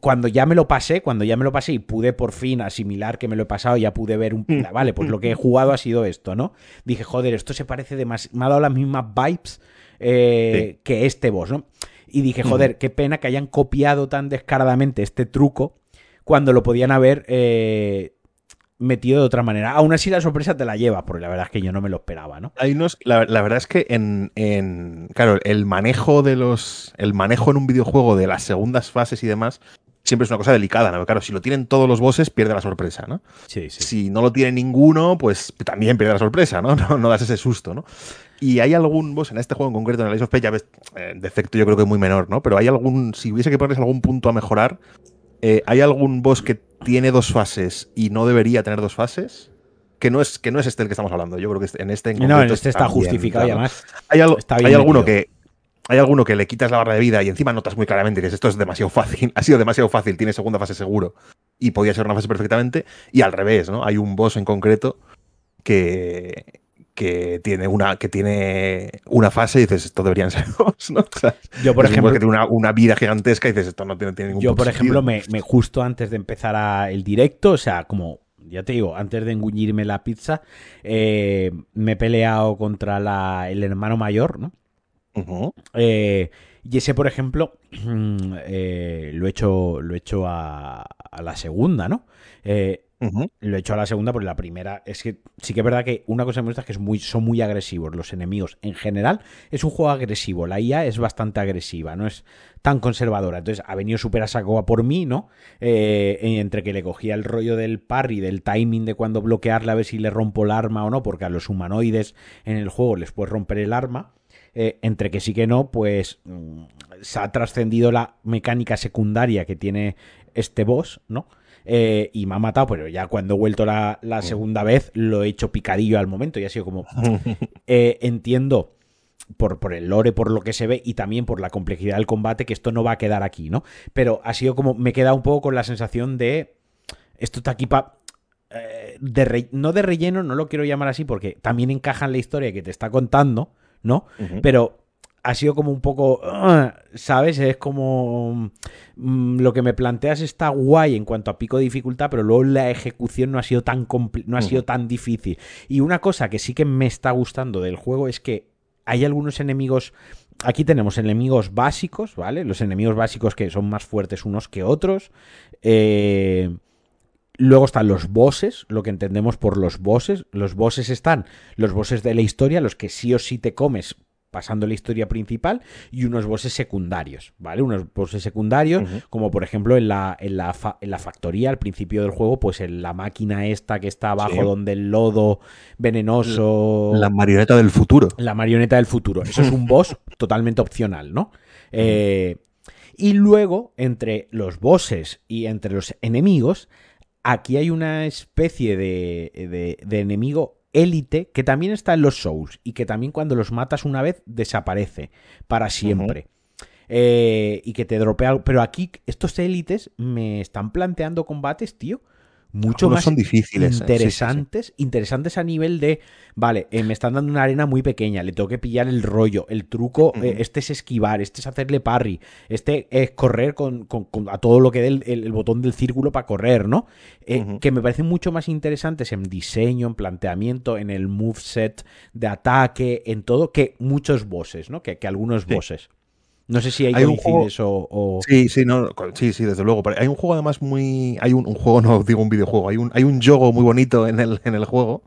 Cuando ya me lo pasé, cuando ya me lo pasé y pude por fin asimilar que me lo he pasado, ya pude ver un... Mm. Vale, pues lo que he jugado ha sido esto, ¿no? Dije, joder, esto se parece demasiado... Me ha dado las mismas vibes eh, que este boss, ¿no? Y dije, joder, qué pena que hayan copiado tan descaradamente este truco cuando lo podían haber eh, metido de otra manera. Aún así la sorpresa te la lleva, porque la verdad es que yo no me lo esperaba, ¿no? Hay unos, la, verdad es que en, en, claro, el manejo de los, el manejo en un videojuego de las segundas fases y demás siempre es una cosa delicada, ¿no? Claro, si lo tienen todos los bosses, pierde la sorpresa, ¿no? Sí, sí. Si no lo tiene ninguno, pues también pierde la sorpresa, ¿no? No, no das ese susto, ¿no? Y hay algún boss en este juego en concreto, en el Ice of ya ves, eh, defecto yo creo que es muy menor, ¿no? Pero hay algún, si hubiese que ponerles algún punto a mejorar, eh, ¿hay algún boss que tiene dos fases y no debería tener dos fases? Que no es, que no es este el que estamos hablando. Yo creo que en este en No, en este está, justificado y además. Hay, hay alguno que. Hay alguno que le quitas la barra de vida y encima notas muy claramente que esto es demasiado fácil. Ha sido demasiado fácil, tiene segunda fase seguro. Y podía ser una fase perfectamente. Y al revés, ¿no? Hay un boss en concreto que, que tiene una, que tiene una fase y dices, esto deberían ser dos, ¿no? yo, por ejemplo, que tiene una, vida gigantesca y dices, esto no tiene, ningún Yo, por ejemplo, me, justo antes de empezar el directo, o sea, como ya te digo, antes de enguñirme la pizza, eh, me he peleado contra la, el hermano mayor, ¿no? eh, y ese, por ejemplo, eh, lo he hecho, lo he hecho a, a la segunda, ¿no? Eh, lo he hecho a la segunda, porque la primera es que sí que es verdad que una cosa que me gusta es que es muy, son muy agresivos los enemigos. En general, es un juego agresivo. La IA es bastante agresiva, no es tan conservadora. Entonces, ha venido súper a saco por mí, ¿no? Eh, entre que le cogía el rollo del parry, del timing de cuando bloquearle a ver si le rompo el arma o no, porque a los humanoides en el juego les puedes romper el arma. Eh, entre que sí que no, pues mm, se ha trascendido la mecánica secundaria que tiene este boss, ¿no? Eh, y me ha matado, pero ya cuando he vuelto la, mm. segunda vez lo he hecho picadillo al momento y ha sido como... Eh, entiendo por, por, el lore, por lo que se ve y también por la complejidad del combate que esto no va a quedar aquí, ¿no? Pero ha sido como... Me he quedado un poco con la sensación de... Esto está aquí para... Eh, no de relleno, no lo quiero llamar así porque también encaja en la historia que te está contando, ¿no? Pero ha sido como un poco, ah, ¿sabes? Es como mm, lo que me planteas está guay en cuanto a pico de dificultad, pero luego la ejecución no ha sido tan no ha sido tan difícil. Y una cosa que sí que me está gustando del juego es que hay algunos enemigos Aquí tenemos enemigos básicos, ¿vale? Los enemigos básicos que son más fuertes unos que otros. Eh, luego están los bosses, lo que entendemos por los bosses. Los bosses están los bosses de la historia, los que sí o sí te comes pasando la historia principal y unos bosses secundarios, ¿vale? Unos bosses secundarios, como por ejemplo en la, en, la en la factoría al principio del juego, pues en la máquina esta que está abajo donde el lodo venenoso... La marioneta del futuro. La marioneta del futuro. Eso es un boss totalmente opcional, ¿no? Eh, y luego, entre los bosses y entre los enemigos, aquí hay una especie de, de, de enemigo élite que también está en los Souls y que también cuando los matas una vez desaparece para siempre. Eh, y que te dropea. Pero aquí, estos élites me están planteando combates, tío, mucho más son difíciles, ¿eh? interesantes, interesantes a nivel de, vale, eh, me están dando una arena muy pequeña, le tengo que pillar el rollo, el truco, eh, este es esquivar, este es hacerle parry, este es correr con, a todo lo que dé el, botón del círculo para correr, ¿no? Que me parecen mucho más interesantes en diseño, en planteamiento, en el moveset de ataque, en todo, que muchos bosses, ¿no? Que, que algunos bosses. No sé si hay, un juego... o, Sí, sí, no, sí, sí, desde luego. hay un juego además muy. Hay un, juego, no digo un videojuego, hay un, hay un juego muy bonito en el, en el juego.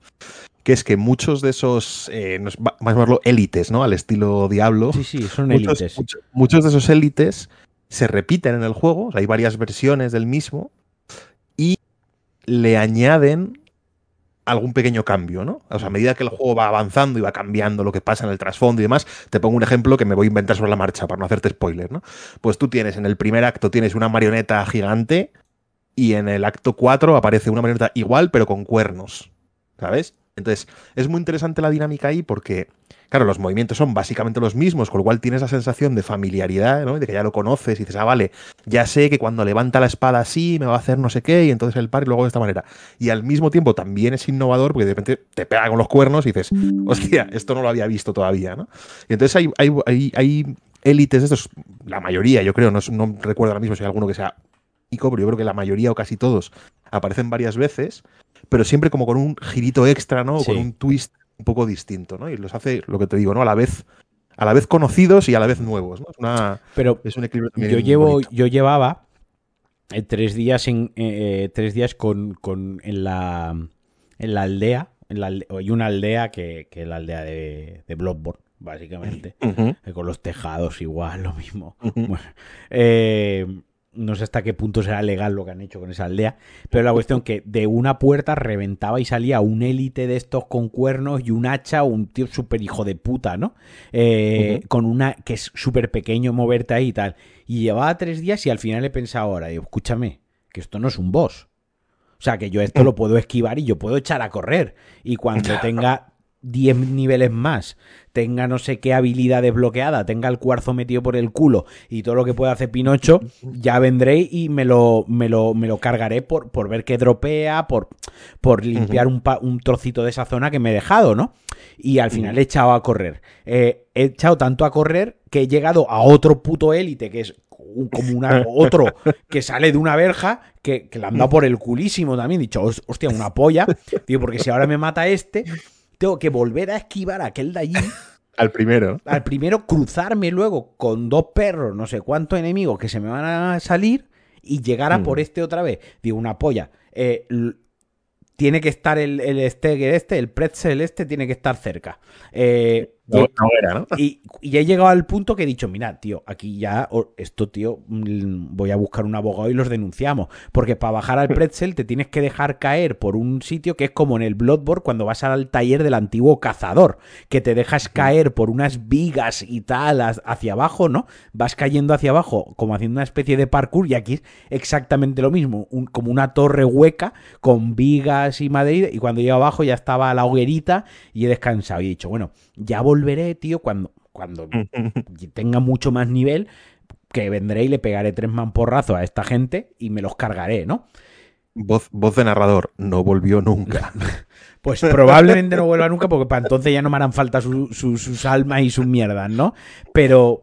Que es que muchos de esos, eh, más llamarlo élites, ¿no? Al estilo Diablo. Sí, sí, son élites. Muchos, de esos élites se repiten en el juego. hay varias versiones del mismo. Y le añaden algún pequeño cambio, ¿no? O sea, a medida que el juego va avanzando y va cambiando lo que pasa en el trasfondo y demás, te pongo un ejemplo que me voy a inventar sobre la marcha para no hacerte spoiler, ¿no? Pues tú tienes en el primer acto tienes una marioneta gigante y en el acto 4 aparece una marioneta igual pero con cuernos, ¿sabes? Entonces, es muy interesante la dinámica ahí porque Claro, los movimientos son básicamente los mismos, con lo cual tienes la sensación de familiaridad, ¿no? De que ya lo conoces y dices, ah, vale, ya sé que cuando levanta la espada así me va a hacer no sé qué, y entonces el par y luego de esta manera. Y al mismo tiempo también es innovador porque de repente te pega con los cuernos y dices, hostia, esto no lo había visto todavía, ¿no? Y entonces hay, hay, hay, élites de estos, la mayoría, yo creo, no, no recuerdo ahora mismo si hay alguno que sea pero yo creo que la mayoría o casi todos aparecen varias veces, pero siempre como con un girito extra, ¿no? Con un twist un poco distinto, ¿no? Y los hace, lo que te digo, ¿no? A la vez, a la vez conocidos y a la vez nuevos, ¿no? Es, una, Pero es un equilibrio también yo llevo, yo llevaba eh, tres días en eh, tres días con, con, en la en la aldea, en la, hay una aldea que, que es la aldea de, de Bloodborne, básicamente, eh, con los tejados igual, lo mismo. eh, no sé hasta qué punto será legal lo que han hecho con esa aldea, pero la cuestión que de una puerta reventaba y salía un élite de estos con cuernos y un hacha, un tío súper hijo de puta, ¿no? Eh, con una que es súper pequeño moverte ahí y tal. Y llevaba tres días y al final he pensado ahora, digo, escúchame, que esto no es un boss. O sea, que yo esto lo puedo esquivar y yo puedo echar a correr. Y cuando tenga 10 niveles más, tenga no sé qué habilidad desbloqueada, tenga el cuarzo metido por el culo y todo lo que pueda hacer Pinocho, ya vendré y me lo, me lo, me lo cargaré por, por ver qué dropea, por, por limpiar un, un, trocito de esa zona que me he dejado, ¿no? Y al final he echado a correr. Eh, he echado tanto a correr que he llegado a otro puto élite que es como una, otro que sale de una verja que, que le han dado por el culísimo también. He dicho, hostia, una polla. Tío, porque si ahora me mata este, tengo que volver a esquivar a aquel de allí. Al primero. Al primero, cruzarme luego con dos perros, no sé cuántos enemigos que se me van a salir y llegar a por este otra vez. Digo, una polla. Eh, tiene que estar el, el Steger este, el pretzel este, tiene que estar cerca. Eh, no, era, ¿no? Y, y, he llegado al punto que he dicho, mira, tío, aquí ya, esto, tío, mm, voy a buscar un abogado y los denunciamos. Porque para bajar al pretzel te tienes que dejar caer por un sitio que es como en el Bloodborne cuando vas al taller del antiguo cazador, que te dejas caer por unas vigas y tal hacia abajo, ¿no? Vas cayendo hacia abajo como haciendo una especie de parkour y aquí es exactamente lo mismo, como una torre hueca con vigas y madera y cuando llego abajo ya estaba la hoguerita y he descansado y he dicho, bueno, ya volveré, tío, cuando, cuando tenga mucho más nivel, que vendré y le pegaré tres mamporrazos a esta gente y me los cargaré, ¿no? Voz, voz de narrador, no volvió nunca. pues probablemente no vuelva nunca porque para entonces ya no me harán falta sus almas y sus mierdas, ¿no? Pero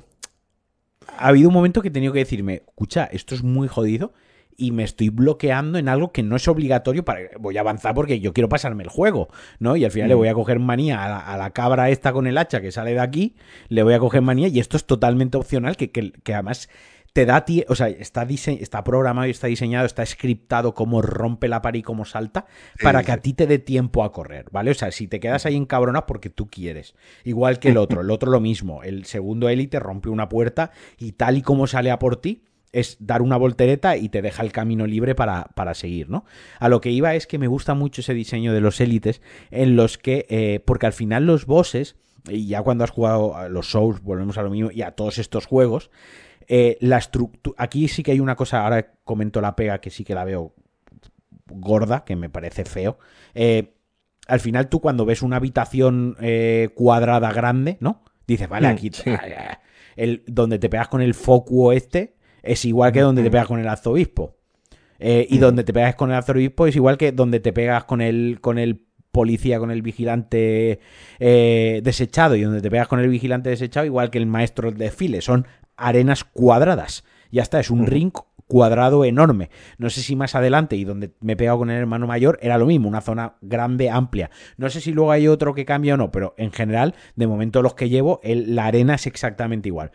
ha habido un momento que he tenido que decirme, escucha, esto es muy jodido y me estoy bloqueando en algo que no es obligatorio para voy a avanzar porque yo quiero pasarme el juego, ¿no? Y al final le mm. voy a coger manía a la, cabra esta con el hacha que sale de aquí, le voy a coger manía y esto es totalmente opcional que, que, además te da o sea, está, está programado y está diseñado, está scriptado cómo rompe la pared y cómo salta, para que a ti te dé tiempo a correr, ¿vale? O sea, si te quedas ahí encabronado porque tú quieres. Igual que el otro, el otro lo mismo. El segundo élite rompe una puerta y tal y como sale a por ti, es dar una voltereta y te deja el camino libre para, para, seguir, ¿no? A lo que iba es que me gusta mucho ese diseño de los élites en los que, eh, porque al final los bosses, y ya cuando has jugado a los shows, volvemos a lo mismo, y a todos estos juegos, eh, la estructura, aquí sí que hay una cosa, ahora comento la pega que sí que la veo gorda, que me parece feo. Eh, al final tú cuando ves una habitación cuadrada grande, ¿no? Dices, vale, mm, aquí... El, donde te pegas con el foco este, es igual que donde te pegas con el arzobispo. Eh, y donde te pegas con el arzobispo es igual que donde te pegas con el, con el policía, con el vigilante eh, desechado. Y donde te pegas con el vigilante desechado, igual que el maestro de desfile. Son arenas cuadradas. Ya está, es un ring cuadrado enorme. No sé si más adelante y donde me he pegado con el hermano mayor era lo mismo, una zona grande, amplia. No sé si luego hay otro que cambia o no, pero en general, de momento los que llevo, la arena es exactamente igual.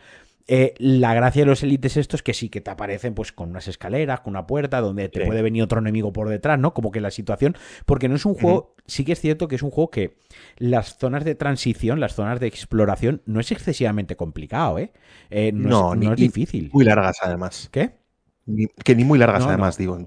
Eh, la gracia de los élites estos que sí que te aparecen pues con unas escaleras, con una puerta, donde te puede venir otro enemigo por detrás, ¿no? Como que la situación, porque no es un juego, sí que es cierto que es un juego que las zonas de transición, las zonas de exploración, no es excesivamente complicado, ¿eh? eh no, es, no es difícil. Muy largas además. ¿Qué? que ni muy largas además, digo.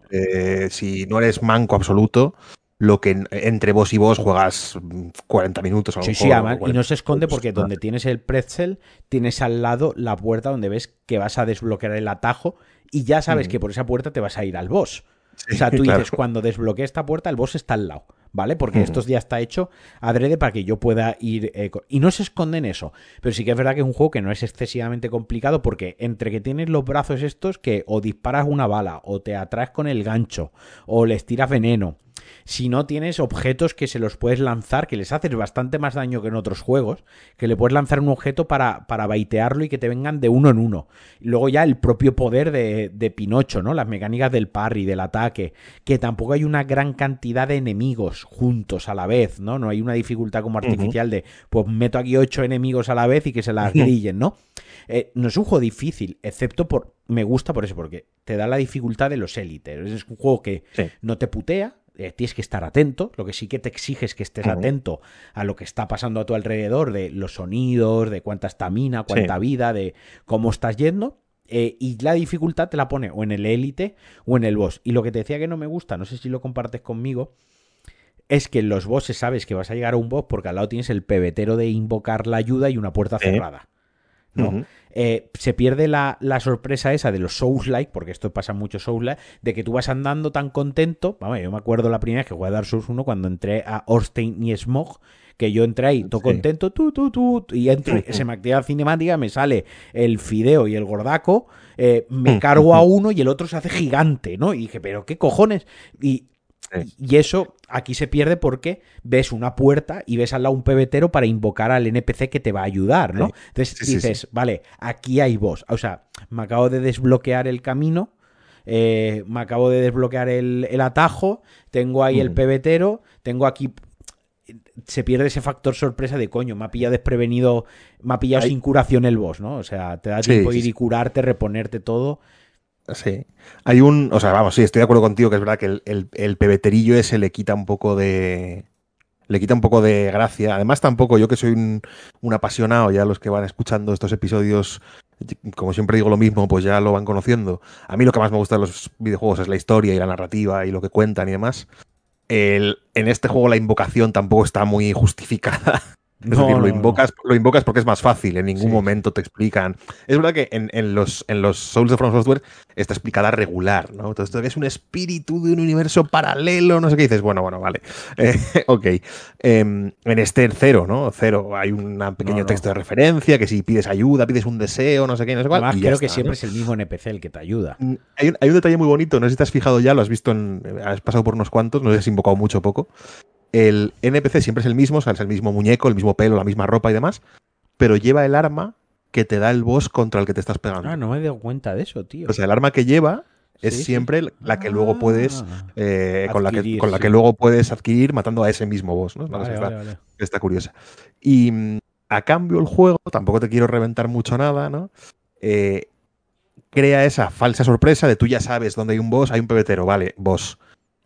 si no eres manco absoluto, lo que entre vos y vos juegas 40 minutos. A lo sí, sí, y no se esconde porque donde tienes el pretzel, tienes al lado la puerta donde ves que vas a desbloquear el atajo y ya sabes que por esa puerta te vas a ir al boss. o sea, tú dices, cuando desbloquee esta puerta, el boss está al lado, ¿vale? Porque esto ya está hecho adrede para que yo pueda ir... Eh, y no se esconde en eso, pero sí que es verdad que es un juego que no es excesivamente complicado porque entre que tienes los brazos estos que o disparas una bala, o te atraes con el gancho, o les tiras veneno, si no tienes objetos que se los puedes lanzar, que les haces bastante más daño que en otros juegos, que le puedes lanzar un objeto para, para baitearlo y que te vengan de uno en uno. Luego ya el propio poder de, de Pinocho, ¿no? Las mecánicas del parry, del ataque, que tampoco hay una gran cantidad de enemigos juntos a la vez, ¿no? No hay una dificultad como artificial de, pues meto aquí ocho enemigos a la vez y que se las grillen, ¿no? Eh, no es un juego difícil, excepto por. Me gusta por eso, porque te da la dificultad de los élites. Es un juego que no te putea, eh, tienes que estar atento, lo que sí que te exige es que estés atento a lo que está pasando a tu alrededor, de los sonidos, de cuánta estamina, cuánta vida, de cómo estás yendo. Eh, y la dificultad te la pone o en el élite o en el boss. Y lo que te decía que no me gusta, no sé si lo compartes conmigo, es que en los bosses sabes que vas a llegar a un boss porque al lado tienes el pebetero de invocar la ayuda y una puerta cerrada. ¿no? Eh, se pierde la, la, sorpresa esa de los Souls-like, porque esto pasa mucho Souls-like, de que tú vas andando tan contento. Vamos, yo me acuerdo la primera vez que jugué a Dark Souls 1 cuando entré a Orstein y Smog, que yo entré ahí, todo contento, tú, tú, tú, y entro, se me activa la cinemática, me sale el fideo y el gordaco, eh, me cargo a uno y el otro se hace gigante, ¿no? Y dije, pero qué cojones. Y y eso aquí se pierde porque ves una puerta y ves al lado un pebetero para invocar al NPC que te va a ayudar, ¿no? Entonces dices, vale, aquí hay vos. O sea, me acabo de desbloquear el camino, eh, me acabo de desbloquear el, atajo, tengo ahí el pebetero, tengo aquí se pierde ese factor sorpresa de coño, me ha pillado desprevenido, me ha pillado sin curación el boss, ¿no? O sea, te da tiempo ir y curarte, reponerte todo. Sí. Hay un. O sea, vamos, sí, estoy de acuerdo contigo que es verdad que el, el, pebeterillo ese le quita un poco de. Le quita un poco de gracia. Además, tampoco yo que soy un, apasionado, ya los que van escuchando estos episodios, como siempre digo lo mismo, pues ya lo van conociendo. A mí lo que más me gusta de los videojuegos es la historia y la narrativa y lo que cuentan y demás. El, en este juego la invocación tampoco está muy justificada. No, lo, invocas, lo invocas porque es más fácil, en ningún momento te explican. Es verdad que en, los, en los Souls de From Software está explicada regular, ¿no? Entonces es un espíritu de un universo paralelo, no sé qué dices. Bueno, bueno, vale. Eh, ok. Em, en este cero, ¿no? Cero, hay un pequeño texto de referencia que si pides ayuda, pides un deseo, no sé qué, no sé cuál. Además, creo que siempre es el mismo NPC el que te ayuda. Mm, hay un, hay un, detalle muy bonito, no sé si te has fijado ya, lo has visto en. Has pasado por unos cuantos, no sé si has invocado mucho o poco el NPC siempre es el mismo, o sea, es el mismo muñeco, el mismo pelo, la misma ropa y demás, pero lleva el arma que te da el boss contra el que te estás pegando. Ah, no me he dado cuenta de eso, tío. O sea, el arma que lleva es siempre la que luego puedes eh, con la que con la que luego puedes adquirir matando a ese mismo boss, ¿no? está, curiosa. Y mm, a cambio el juego, tampoco te quiero reventar mucho nada, ¿no? Eh, crea esa falsa sorpresa de tú ya sabes dónde hay un boss, hay un pebetero, vale, boss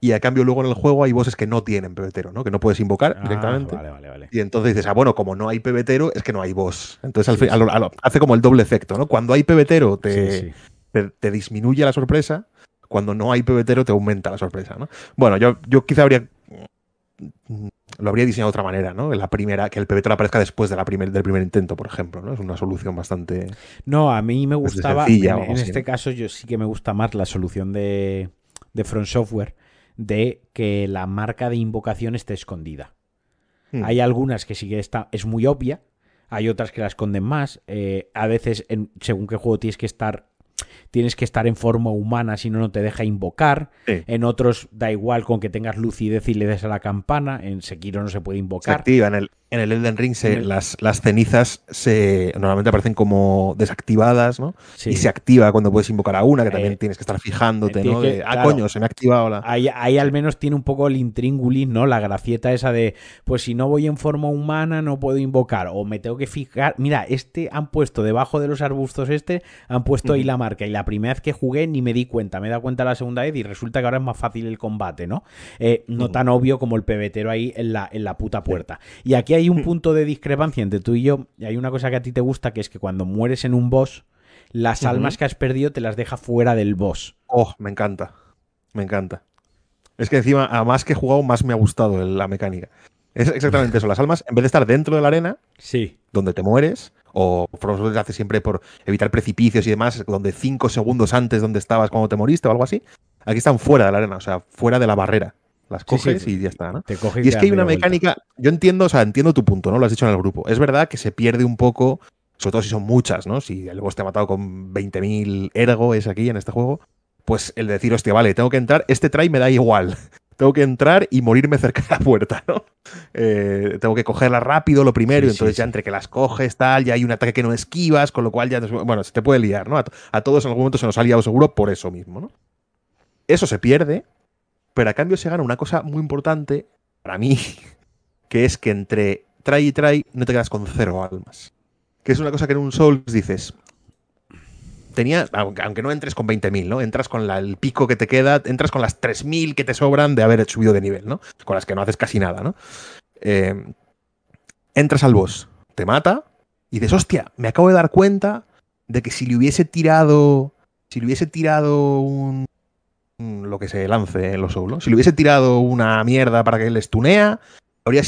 y a cambio luego en el juego hay bosses que no tienen pebetero, ¿no? Que no puedes invocar ah, directamente. Vale, vale, vale. Y entonces dices, ah, bueno, como no hay pebetero, es que no hay boss. Entonces hace como el doble efecto, ¿no? Cuando hay pebetero te, te, disminuye la sorpresa, cuando no hay pebetero te aumenta la sorpresa, ¿no? Bueno, yo, yo quizá habría lo habría diseñado de otra manera, ¿no? La primera, que el pebetero aparezca después de la primer, del primer intento, por ejemplo, ¿no? Es una solución bastante. No, a mí me gustaba. en, este caso, yo sí que me gusta más la solución de, de Front Software, de que la marca de invocación esté escondida. Hmm. Hay algunas que sí que está, es muy obvia, hay otras que la esconden más. Eh, a veces, en, según qué juego tienes que estar tienes que estar en forma humana, si no, no te deja invocar. En otros da igual con que tengas lucidez y le des a la campana. En Sekiro no se puede invocar. Se activa. En el, en el Elden Ring Las, las, cenizas se normalmente aparecen como desactivadas, ¿no? Y se activa cuando puedes invocar a una, que también eh, tienes que estar fijándote, ¿no? ah, coño, se me ha activado la. Ahí, ahí, al menos tiene un poco el intríngulis, ¿no? La gracieta esa de, pues si no voy en forma humana, no puedo invocar. O me tengo que fijar. Mira, este han puesto debajo de los arbustos, este, han puesto ahí la marca. Y la primera vez que jugué ni me di cuenta. Me he dado cuenta la segunda vez y resulta que ahora es más fácil el combate, ¿no? Eh, no tan obvio como el pebetero ahí en la, en la puta puerta. Y aquí hay un punto de discrepancia entre tú y yo. Y hay una cosa que a ti te gusta, que es que cuando mueres en un boss, las almas que has perdido te las deja fuera del boss. Oh, me encanta. Me encanta. Es que encima, a más que he jugado, más me ha gustado la mecánica. Es exactamente eso. Las almas, en vez de estar dentro de la arena, sí. donde te mueres, o lo hace siempre por evitar precipicios y demás, donde cinco segundos antes donde estabas cuando te moriste o algo así, aquí están fuera de la arena, o sea, fuera de la barrera. Las coges y ya está, ¿no? y, es que hay una mecánica, yo entiendo, o sea, entiendo tu punto, ¿no? Lo has dicho en el grupo. Es verdad que se pierde un poco, sobre todo si son muchas, ¿no? Si el boss te ha matado con 20.000 ergo es aquí en este juego, pues el decir, hostia, vale, tengo que entrar, este try me da igual tengo que entrar y morirme cerca de la puerta, ¿no? Eh, tengo que cogerla rápido lo primero, y entonces ya entre que las coges, tal, ya hay un ataque que no esquivas, con lo cual ya, bueno, se te puede liar, ¿no? A, todos en algún momento se nos ha liado seguro por eso mismo, ¿no? Eso se pierde, pero a cambio se gana una cosa muy importante para mí, que es que entre try y try no te quedas con cero almas. Que es una cosa que en un Souls dices, tenía, aunque no entres con 20.000, ¿no? Entras con el pico que te queda, entras con las 3.000 que te sobran de haber subido de nivel, ¿no? Con las que no haces casi nada, ¿no? Eh, entras al boss, te mata y dices, hostia, me acabo de dar cuenta de que si le hubiese tirado, si le hubiese tirado un, lo que se lance en los Souls, si le hubiese tirado una mierda para que él estunea,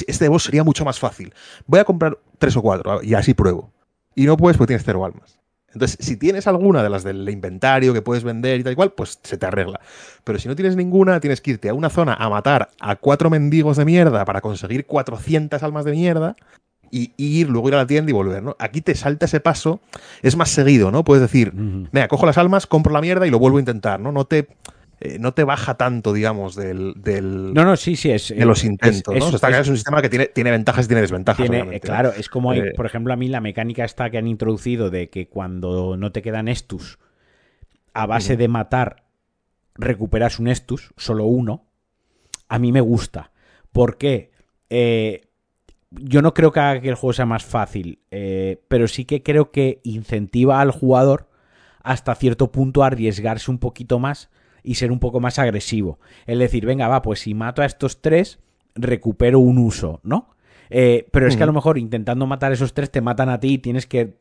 este boss sería mucho más fácil. Voy a comprar tres o cuatro y así pruebo. Y no puedes porque tienes cero almas. Entonces, si tienes alguna de las del inventario que puedes vender y tal y cual, pues se te arregla. Pero si no tienes ninguna, tienes que irte a una zona a matar a cuatro mendigos de mierda para conseguir 400 almas de mierda y, ir, luego ir a la tienda y volver, ¿no? Aquí te salta ese paso, es más seguido, ¿no? Puedes decir, venga, cojo las almas, compro la mierda y lo vuelvo a intentar, ¿no? No te eh, no te baja tanto, digamos, del, del no, no, sí, sí, es, de los intentos. Es, ¿no? es, un sistema que tiene, tiene ventajas y tiene desventajas. Tiene, claro, es como, hay, eh, por ejemplo, a mí la mecánica esta que han introducido de que cuando no te quedan estus, a base de matar, recuperas un estus, solo uno, a mí me gusta. ¿Por qué? Eh, yo no creo que haga que el juego sea más fácil, pero sí que creo que incentiva al jugador hasta cierto punto a arriesgarse un poquito más y ser un poco más agresivo. Es decir, venga, va, pues si mato a estos tres, recupero un uso, ¿no? Eh, pero es que a lo mejor intentando matar a esos tres te matan a ti y tienes que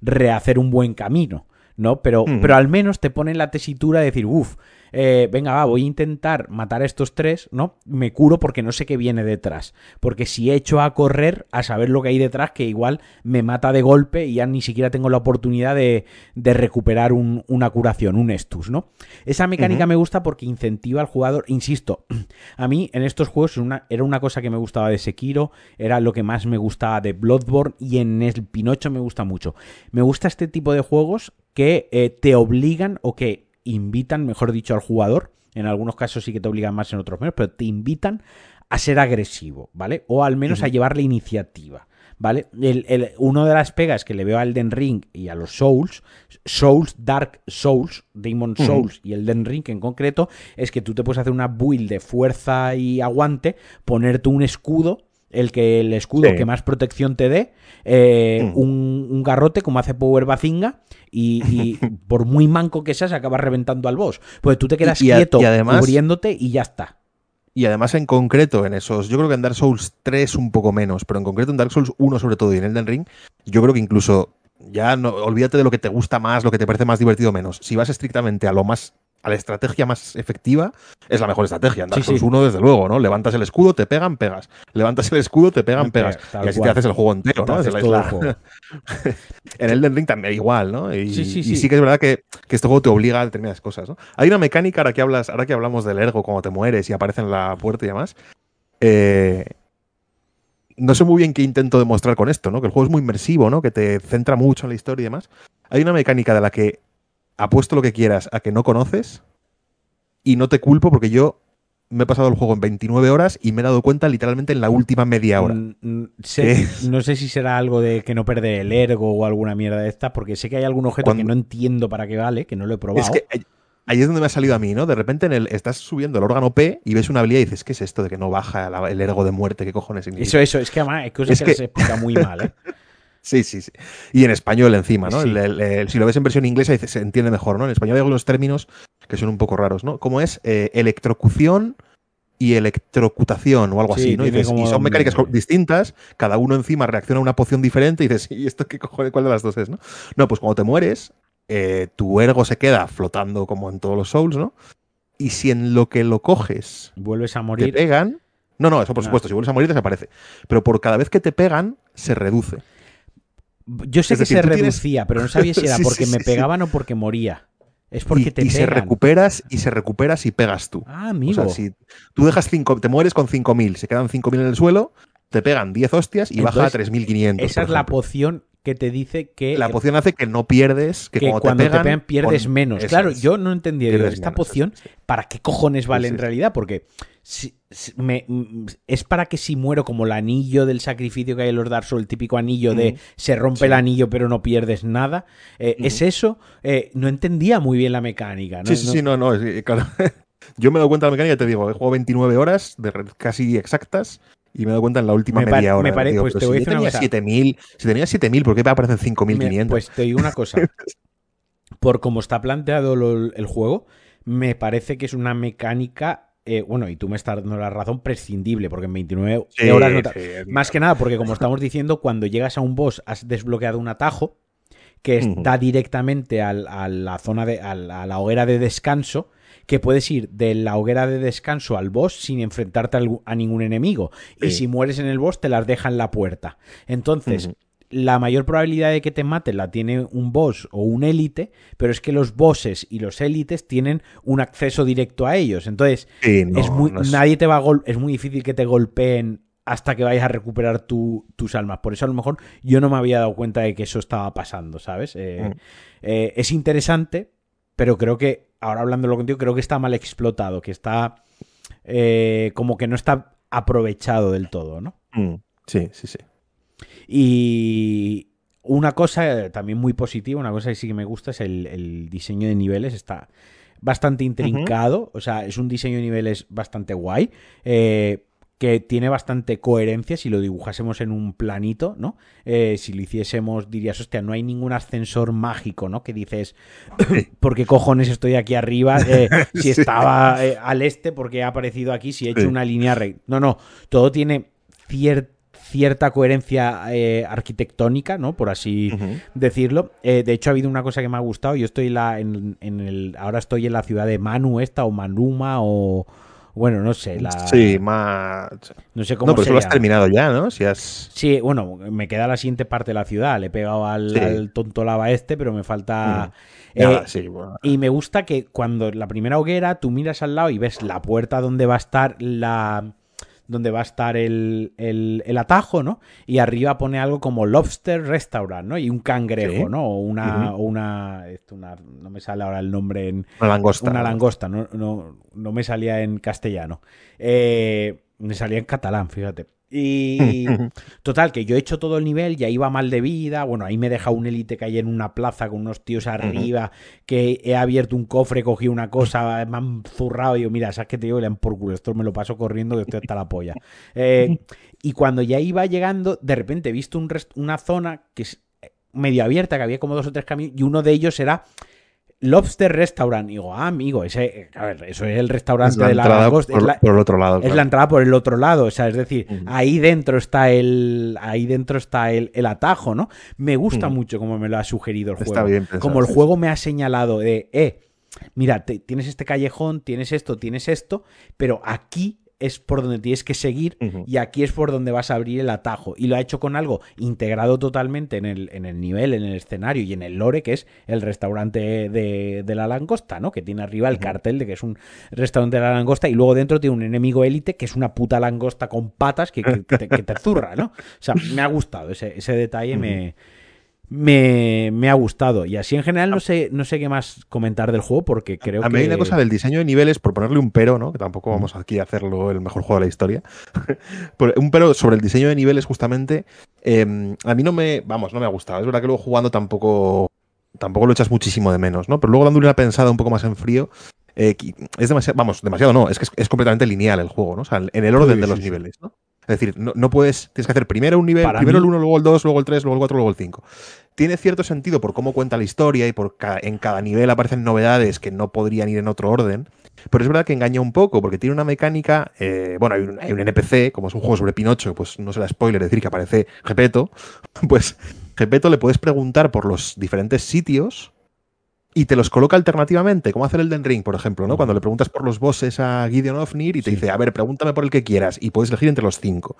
rehacer un buen camino, ¿no? Pero, pero al menos te pone la tesitura de decir, uff, eh, venga, va, voy a intentar matar a estos tres, ¿no? Me curo porque no sé qué viene detrás. Porque si he hecho a correr, a saber lo que hay detrás, que igual me mata de golpe y ya ni siquiera tengo la oportunidad de, recuperar una curación, un estus, ¿no? Esa mecánica me gusta porque incentiva al jugador, insisto, a mí en estos juegos era una cosa que me gustaba de Sekiro, era lo que más me gustaba de Bloodborne y en el Pinocho me gusta mucho. Me gusta este tipo de juegos que eh, te obligan o que invitan, mejor dicho, al jugador. En algunos casos sí que te obligan más, en otros menos, pero te invitan a ser agresivo, ¿vale? O al menos a llevar la iniciativa. ¿Vale? El, uno de las pegas que le veo a Elden Ring y a los Souls, Souls, Dark Souls, Demon Souls y Elden Ring en concreto, es que tú te puedes hacer una build de fuerza y aguante, ponerte un escudo el que el escudo que más protección te dé, eh, un, garrote como hace Power Bazinga y, por muy manco que seas acabas reventando al boss. Pues tú te quedas quieto cubriéndote y ya está. Y además en concreto en esos, yo creo que en Dark Souls 3 un poco menos, pero en concreto en Dark Souls 1 sobre todo y en Elden Ring, yo creo que incluso ya no olvídate de lo que te gusta más, lo que te parece más divertido menos. Si vas estrictamente a lo más a la estrategia más efectiva, es la mejor estrategia. En Dark Souls 1, desde luego, ¿no? Levantas el escudo, te pegan, pegas. Levantas el escudo, te pegan, pegas. y así te haces el juego entero, ¿no? en Elden Ring también igual, ¿no? Y sí, que es verdad que, este juego te obliga a determinadas cosas, ¿no? Hay una mecánica, ahora que, hablas, ahora que hablamos del ergo, cuando te mueres y aparece en la puerta y demás. Eh, no sé muy bien qué intento demostrar con esto, ¿no? Que el juego es muy inmersivo, ¿no? Que te centra mucho en la historia y demás. Hay una mecánica de la que apuesto lo que quieras a que no conoces y no te culpo porque yo me he pasado el juego en 29 horas y me he dado cuenta literalmente en la última media hora. Mm, mm, no sé si será algo de que no perder el ergo o alguna mierda de esta, porque sé que hay algún objeto que no entiendo para qué vale, que no lo he probado. Es que ahí es donde me ha salido a mí, ¿no? De repente en el, estás subiendo el órgano P y ves una habilidad y dices, ¿qué es esto de que no baja el ergo de muerte? ¿Qué cojones significa? Eso, eso, es que además es que, se explica muy mal, ¿eh? Sí, sí, sí. Y en español encima, ¿no? si lo ves en versión inglesa se entiende mejor, ¿no? En español hay algunos términos que son un poco raros, ¿no? Como es eh, electrocución y electrocutación o algo así, ¿no? Y, son mecánicas distintas, cada uno encima reacciona a una poción diferente y dices, ¿y esto qué cojones, cuál de las dos es, no? No, pues cuando te mueres, eh, tu ergo se queda flotando como en todos los Souls, ¿no? Y si en lo que lo coges vuelves a morir, te pegan. No, no, eso por supuesto, si vuelves a morir desaparece. Pero por cada vez que te pegan, se reduce. Yo sé que se reducía, pero no sabía si era porque me pegaban o porque moría. Es porque te y se recuperas y se recuperas y pegas tú. Ah, amigo. O sea, si tú dejas cinco, te mueres con 5.000, se quedan 5.000 en el suelo, te pegan 10 hostias y baja a 3.500. Esa es la poción que te dice que. La poción hace que no pierdes, que, cuando, te, pegan, pierdes menos. Claro, yo no entendí. esta poción, ¿para qué cojones vale en realidad? Porque es para que si muero como el anillo del sacrificio que hay en los Dark Souls, el típico anillo de se rompe el anillo pero no pierdes nada. Eh, ¿Es eso? Eh, no entendía muy bien la mecánica. Sí, sí, sí, no, no. Yo me he dado cuenta de la mecánica, te digo, he jugado 29 horas de casi exactas y me he dado cuenta en la última media hora. Me parece, pues te voy si, tenía 7000, si tenía 7000, ¿por qué me aparecen 5500? Pues te digo una cosa. Por cómo está planteado el juego, me parece que es una mecánica eh, bueno, y tú me estás dando la razón, prescindible, porque en 29 horas no Más que nada, porque como estamos diciendo, cuando llegas a un boss has desbloqueado un atajo que está directamente a la zona de. A la, hoguera de descanso. Que puedes ir de la hoguera de descanso al boss sin enfrentarte a, ningún enemigo. Y si mueres en el boss, te las deja en la puerta. Entonces, la mayor probabilidad de que te maten la tiene un boss o un élite, pero es que los bosses y los élites tienen un acceso directo a ellos. Entonces, es muy, nadie te va a es muy difícil que te golpeen hasta que vayas a recuperar tus almas. Por eso a lo mejor yo no me había dado cuenta de que eso estaba pasando, ¿sabes? Eh, mm. eh, es interesante, pero creo que, ahora hablándolo contigo, creo que está mal explotado, que está eh, como que no está aprovechado del todo, ¿no? Mm. Sí, sí, sí. Y una cosa también muy positiva, una cosa que sí que me gusta es el, diseño de niveles. Está bastante intrincado, o sea, es un diseño de niveles bastante guay. Eh, que tiene bastante coherencia si lo dibujásemos en un planito, ¿no? Eh, si lo hiciésemos, dirías, hostia, no hay ningún ascensor mágico, ¿no? Que dices, ¿por qué cojones estoy aquí arriba? Eh, si estaba al este, porque ha aparecido aquí? Si he hecho una línea recta. No, no, todo tiene cierto cierta coherencia eh, arquitectónica, ¿no? Por así decirlo. Eh, de hecho, ha habido una cosa que me ha gustado. Yo estoy la, en, el. Ahora estoy en la ciudad de Manu, esta, o Manuma, o. Bueno, no sé. La... Sí, más. No sé cómo. No, pero eso lo has terminado ya, ¿no? Si has... Sí, bueno, me queda la siguiente parte de la ciudad. Le he pegado al, tonto lava este, pero me falta. Eh, sí, Y me gusta que cuando la primera hoguera tú miras al lado y ves la puerta donde va a estar la donde va a estar el, el, atajo, ¿no? Y arriba pone algo como Lobster Restaurant, ¿no? Y un cangrejo, ¿no? O una, una, No me sale ahora el nombre en... Una langosta. Una langosta, no, no, no me salía en castellano. Eh, me salía en catalán, fíjate. Y total, que yo he hecho todo el nivel, ya iba mal de vida. Bueno, ahí me deja un élite que hay en una plaza con unos tíos arriba, que he abierto un cofre, cogí una cosa, me han zurrado y digo, mira, sabes que te digo, le han por culo, esto me lo paso corriendo que estoy hasta la polla. Eh, y cuando ya iba llegando, de repente he visto una zona que es medio abierta, que había como dos o tres caminos, y uno de ellos era Lobster Restaurant. Y digo, ah, amigo, ese, a ver, eso es el restaurante de la langosta. Por, por, el otro lado. Es la entrada por el otro lado. O sea, es decir, ahí dentro está el. Ahí dentro está el, atajo, ¿no? Me gusta mucho como me lo ha sugerido el juego. Está bien como el juego me ha señalado de, eh, mira, tienes este callejón, tienes esto, tienes esto, pero aquí es por donde tienes que seguir y aquí es por donde vas a abrir el atajo. Y lo ha hecho con algo integrado totalmente en el, en el nivel, en el escenario y en el lore, que es el restaurante de, la langosta, ¿no? Que tiene arriba el cartel de que es un restaurante de la langosta y luego dentro tiene un enemigo élite que es una puta langosta con patas que, te, zurra, ¿no? O sea, me ha gustado ese, ese detalle, me me, ha gustado. Y así en general no sé, no sé qué más comentar del juego porque creo que... A mí hay una cosa del diseño de niveles, por ponerle un pero, ¿no? Que tampoco vamos aquí a hacerlo el mejor juego de la historia. un pero sobre el diseño de niveles justamente, em, a mí no me, vamos, no me ha gustado. Es verdad que luego jugando tampoco, tampoco lo echas muchísimo de menos, ¿no? Pero luego dándole una pensada un poco más en frío, eh, es demasiado, vamos, demasiado no, es que es, completamente lineal el juego, ¿no? O sea, en el orden de los niveles, ¿no? Es decir, no, puedes, tienes que hacer primero un nivel, primero el 1, luego el 2, luego el 3, luego el 4, luego el 5. Tiene cierto sentido por cómo cuenta la historia y por en cada nivel aparecen novedades que no podrían ir en otro orden. Pero es verdad que engaña un poco, porque tiene una mecánica. Eh, bueno, hay un, hay un, NPC, como es un juego sobre Pinocho, pues no será spoiler decir que aparece Gepeto. Pues Gepeto le puedes preguntar por los diferentes sitios y te los coloca alternativamente, como hace el Den Ring, por ejemplo, ¿no? Cuando le preguntas por los bosses a Gideon Ofnir y te dice, a ver, pregúntame por el que quieras, y puedes elegir entre los cinco.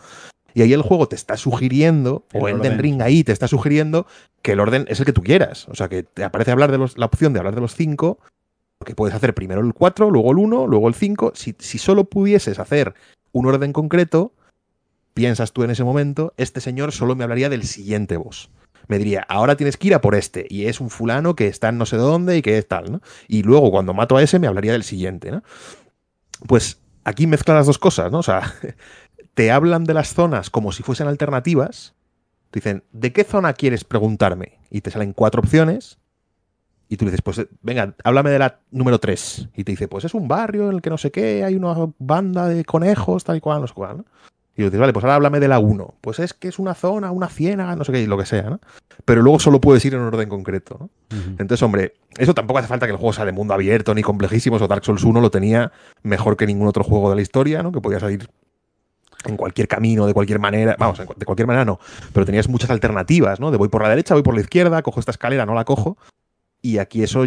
Y ahí el juego te está sugiriendo, o el Den Ring ahí te está sugiriendo, que el orden es el que tú quieras. O sea, que te aparece hablar de los, la opción de hablar de los cinco, que puedes hacer primero el 4, luego el 1, luego el 5. Si, si solo pudieses hacer un orden concreto, piensas tú en ese momento, este señor solo me hablaría del siguiente boss me diría, ahora tienes que ir a por este, y es un fulano que está en no sé dónde y que es tal, ¿no? Y luego cuando mato a ese me hablaría del siguiente, ¿no? Pues aquí mezclan las dos cosas, ¿no? O sea, te hablan de las zonas como si fuesen alternativas, te dicen, ¿de qué zona quieres preguntarme? Y te salen cuatro opciones, y tú dices, pues venga, háblame de la número 3. Y te dice, pues es un barrio en el que no sé qué, hay una banda de conejos, tal y cual, no sé cuál. ¿no? Y dices, vale, pues ahora háblame de la 1. Pues es que es una zona, una ciénaga, no sé qué, lo que sea, ¿no? Pero luego solo puedes ir en un orden concreto, ¿no? Entonces, hombre, eso tampoco hace falta que el juego sea de mundo abierto ni complejísimo. O Dark Souls 1 lo tenía mejor que ningún otro juego de la historia, ¿no? Que podías ir en cualquier camino, de cualquier manera. Vamos, de cualquier manera no. Pero tenías muchas alternativas, ¿no? De voy por la derecha, voy por la izquierda, cojo esta escalera, no la cojo. Y aquí eso,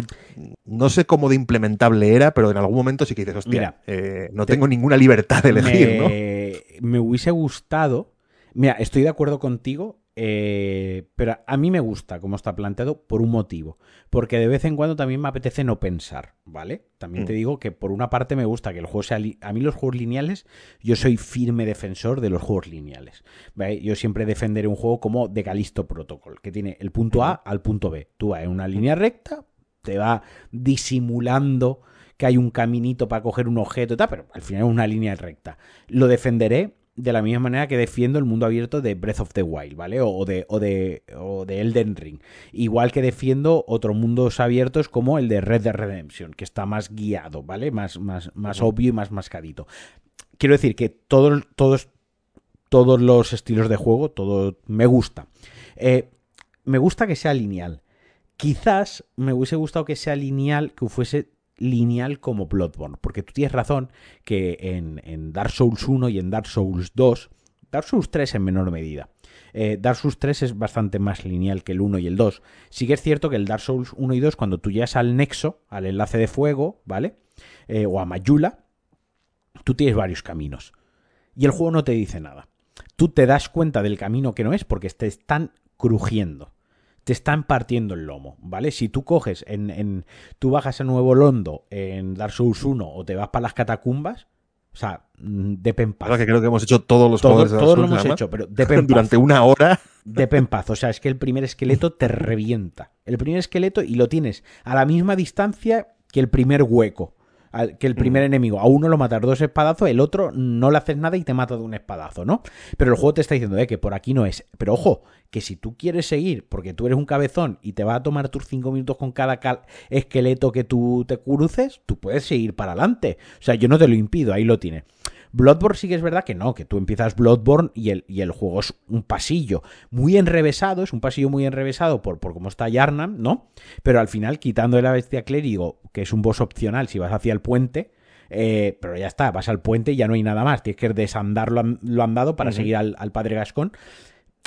no sé cómo de implementable era, pero en algún momento sí que dices, hostia, eh, no tengo ninguna libertad de elegir, me, Me hubiese gustado. Mira, estoy de acuerdo contigo eh, pero a mí me gusta cómo está planteado por un motivo. Porque de vez en cuando también me apetece no pensar, ¿vale? También te Mm. digo que por una parte me gusta que el juego sea... A mí los juegos lineales, yo soy firme defensor de los juegos lineales. ¿vale? Yo siempre defenderé un juego como de Callisto Protocol, que tiene el punto A al punto B. Tú vas en una línea recta, te va disimulando que hay un caminito para coger un objeto y tal, pero al final es una línea recta. Lo defenderé de la misma manera que defiendo el mundo abierto de Breath of the Wild, ¿vale? O de, o de, o de Elden Ring. Igual que defiendo otros mundos abiertos como el de Red Dead Redemption, que está más guiado, ¿vale? Más, más, más obvio y más mascadito. Quiero decir que todos, todos, todos los estilos de juego, todo me gusta. Eh, me gusta que sea lineal. Quizás me hubiese gustado que sea lineal, que fuese lineal como Bloodborne, porque tú tienes razón que en, Dark Souls 1 y en Dark Souls 2, Dark Souls 3 en menor medida, eh, Dark Souls 3 es bastante más lineal que el 1 y el 2. Sí que es cierto que el Dark Souls 1 y 2, cuando tú llegas al nexo, al enlace de fuego, ¿vale? Eh, o a Mayula, tú tienes varios caminos. Y el juego no te dice nada. Tú te das cuenta del camino que no es porque te están crujiendo. Te están partiendo el lomo, ¿vale? Si tú coges en, en tú bajas a Nuevo Londo en Dark Souls 1 o te vas para las catacumbas, o sea, mm, de penpaz. Claro que creo que hemos hecho todos los Todo- de Dark todos lo hemos hecho, pero de penpaz. durante una hora. de penpaz. O sea, es que el primer esqueleto te revienta. El primer esqueleto y lo tienes a la misma distancia que el primer hueco. Que el primer enemigo. A uno lo matas dos espadazos, el otro no le haces nada y te mata de un espadazo, ¿no? Pero el juego te está diciendo, eh, que por aquí no es. Pero ojo, que si tú quieres seguir, porque tú eres un cabezón y te va a tomar tus cinco minutos con cada cal- esqueleto que tú te cruces, tú puedes seguir para adelante. O sea, yo no te lo impido, ahí lo tienes. Bloodborne sí que es verdad que no, que tú empiezas Bloodborne y el, y el juego es un pasillo muy enrevesado, es un pasillo muy enrevesado por, por cómo está Yarnam, ¿no? Pero al final, quitando de la bestia clérigo, que es un boss opcional si vas hacia el puente, eh, pero ya está, vas al puente y ya no hay nada más, tienes que desandar lo, lo andado para seguir al, al padre Gascón.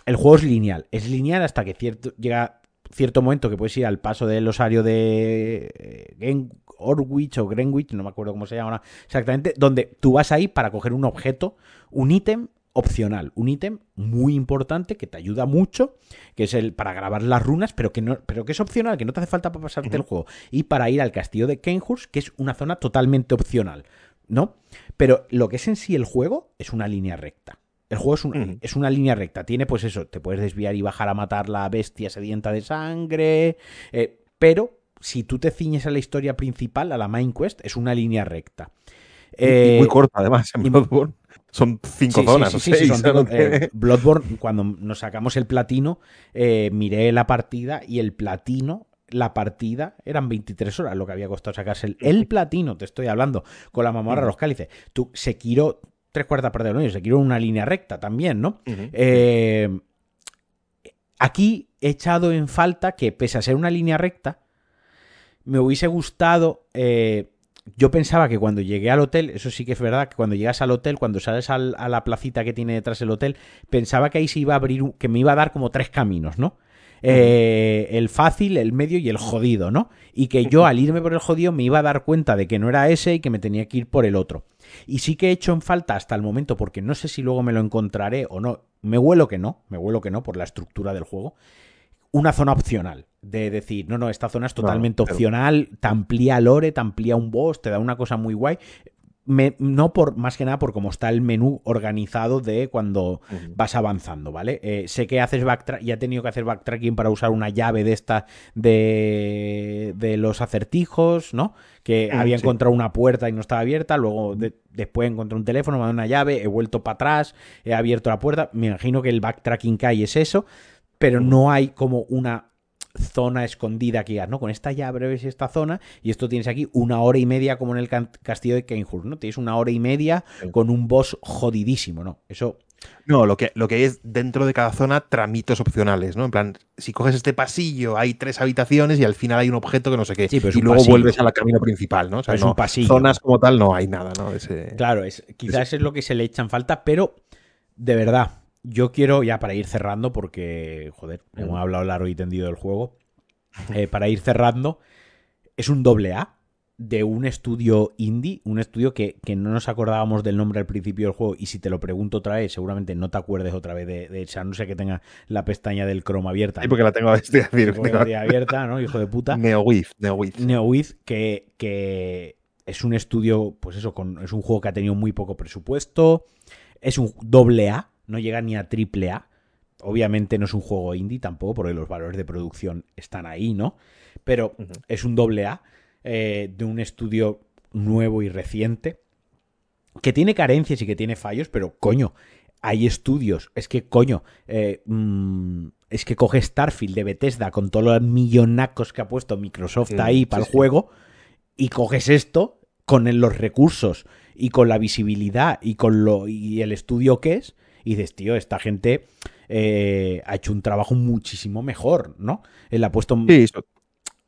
El juego es lineal, es lineal hasta que cierto, llega cierto momento que puedes ir al paso del osario de eh, Gen- Orwich o Greenwich, no me acuerdo cómo se llama ahora exactamente, donde tú vas ahí para coger un objeto, un ítem opcional, un ítem muy importante que te ayuda mucho, que es el para grabar las runas, pero que no, pero que es opcional, que no te hace falta para pasarte el juego, y para ir al castillo de Kenhurst, que es una zona totalmente opcional, ¿no? Pero lo que es en sí el juego es una línea recta. El juego es, un- es una línea recta. Tiene, pues eso, te puedes desviar y bajar a matar la bestia sedienta de sangre. eh, pero si tú te ciñes a la historia principal, a la main quest, es una línea recta. Y Eh, muy corta, además, en Bloodborne. Son cinco Sí, zonas sí, sí, seis. son cinco- eh, Bloodborne, cuando nos sacamos el platino, eh, miré la partida y el platino, la partida, eran 23 horas lo que había costado sacarse el, el platino, te estoy hablando, con la mamorra de los cálices. Tú, Sekiro, tres cuartas partes de lo Sekiro una línea recta también, ¿no? Eh, aquí he echado en falta que, pese a ser una línea recta, me hubiese gustado. eh, yo pensaba que cuando llegué al hotel, eso sí que es verdad, que cuando llegas al hotel, cuando sales al- a la placita que tiene detrás el hotel, pensaba que ahí se iba a abrir, que me iba a dar como tres caminos, ¿no? Eh, el fácil, el medio y el jodido, ¿no? Y que yo al irme por el jodido me iba a dar cuenta de que no era ese y que me tenía que ir por el otro. Y sí que he hecho en falta hasta el momento, porque no sé si luego me lo encontraré o no. Me huelo que no, me huelo que no por la estructura del juego. Una zona opcional. De decir, no, no, esta zona es No, totalmente pero- opcional, te amplía lore, te amplía un boss, te da una cosa muy guay. Me- no por más que nada por cómo está el menú organizado de cuando vas avanzando, ¿vale? Eh, sé que haces backtrack, ya he tenido que hacer backtracking para usar una llave de esta de, de los acertijos, ¿no? Que Mm, había sí. encontrado una puerta y no estaba abierta, luego de- después encontré un teléfono, me dado una llave, he vuelto para atrás, he abierto la puerta, me imagino que el backtracking que hay es eso, pero no hay como una zona escondida que digas, ¿no? Con esta llave ves esta zona y esto tienes aquí una hora y media como en el castillo de Kenhurst, ¿no? Tienes una hora y media Sí. con un boss jodidísimo, ¿no? Eso No, lo que, lo que hay es dentro de cada zona tramitos opcionales, ¿no? En plan, si coges este pasillo, hay tres habitaciones y al final hay un objeto que no sé qué. Sí, pero y luego pasillo. vuelves al camino principal, ¿no? O sea, Es no, un pasillo. zonas como tal no hay nada, ¿no? Ese- Claro, es, quizás es lo que se le echan falta, pero de verdad, yo quiero ya para ir cerrando, porque, joder, hemos hablado largo y tendido del juego, eh, para ir cerrando, es un doble A, de un estudio indie, un estudio que, que, no nos acordábamos del nombre al principio del juego y si te lo pregunto otra vez, seguramente no te acuerdes otra vez de, de esa, no sé que tenga la pestaña del Chrome abierta. Sí, porque la tengo, estoy decir, tengo abierta, ¿no? Hijo de puta. NeoWiz, NeoWiz. NeoWiz, que, que es un estudio, pues eso, con, es un juego que ha tenido muy poco presupuesto, es un doble A, no llega ni a triple A. Obviamente no es un juego indie tampoco, porque los valores de producción están ahí, ¿no? Pero uh -huh. es un doble A eh, de un estudio nuevo y reciente, que tiene carencias y que tiene fallos, pero coño, hay estudios, es que coño, eh, mmm, es que coge Starfield de Bethesda con todos los millonacos que ha puesto Microsoft Sí, ahí sí, para el sí. juego y coges esto con los recursos y con la visibilidad y con lo y el estudio que es y dices, tío, esta gente eh, ha hecho un trabajo muchísimo mejor, ¿no? Él ha puesto Sí,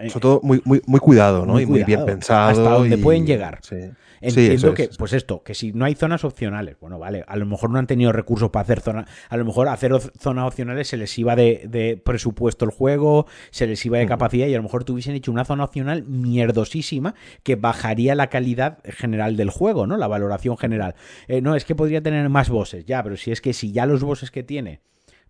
sobre todo muy, muy, muy cuidado, ¿no? Muy y muy bien pensado. Hasta donde y- pueden llegar. Sí. Entiendo que, es. pues esto, que si no hay zonas opcionales, bueno, vale, a lo mejor no han tenido recursos para hacer zonas, a lo mejor hacer zonas opcionales se les iba de, de presupuesto el juego, se les iba de capacidad y a lo mejor tuviesen hecho una zona opcional mierdosísima que bajaría la calidad general del juego, ¿no? La valoración general. Eh, no, es que podría tener más bosses, ya, pero si es que si ya los bosses que tiene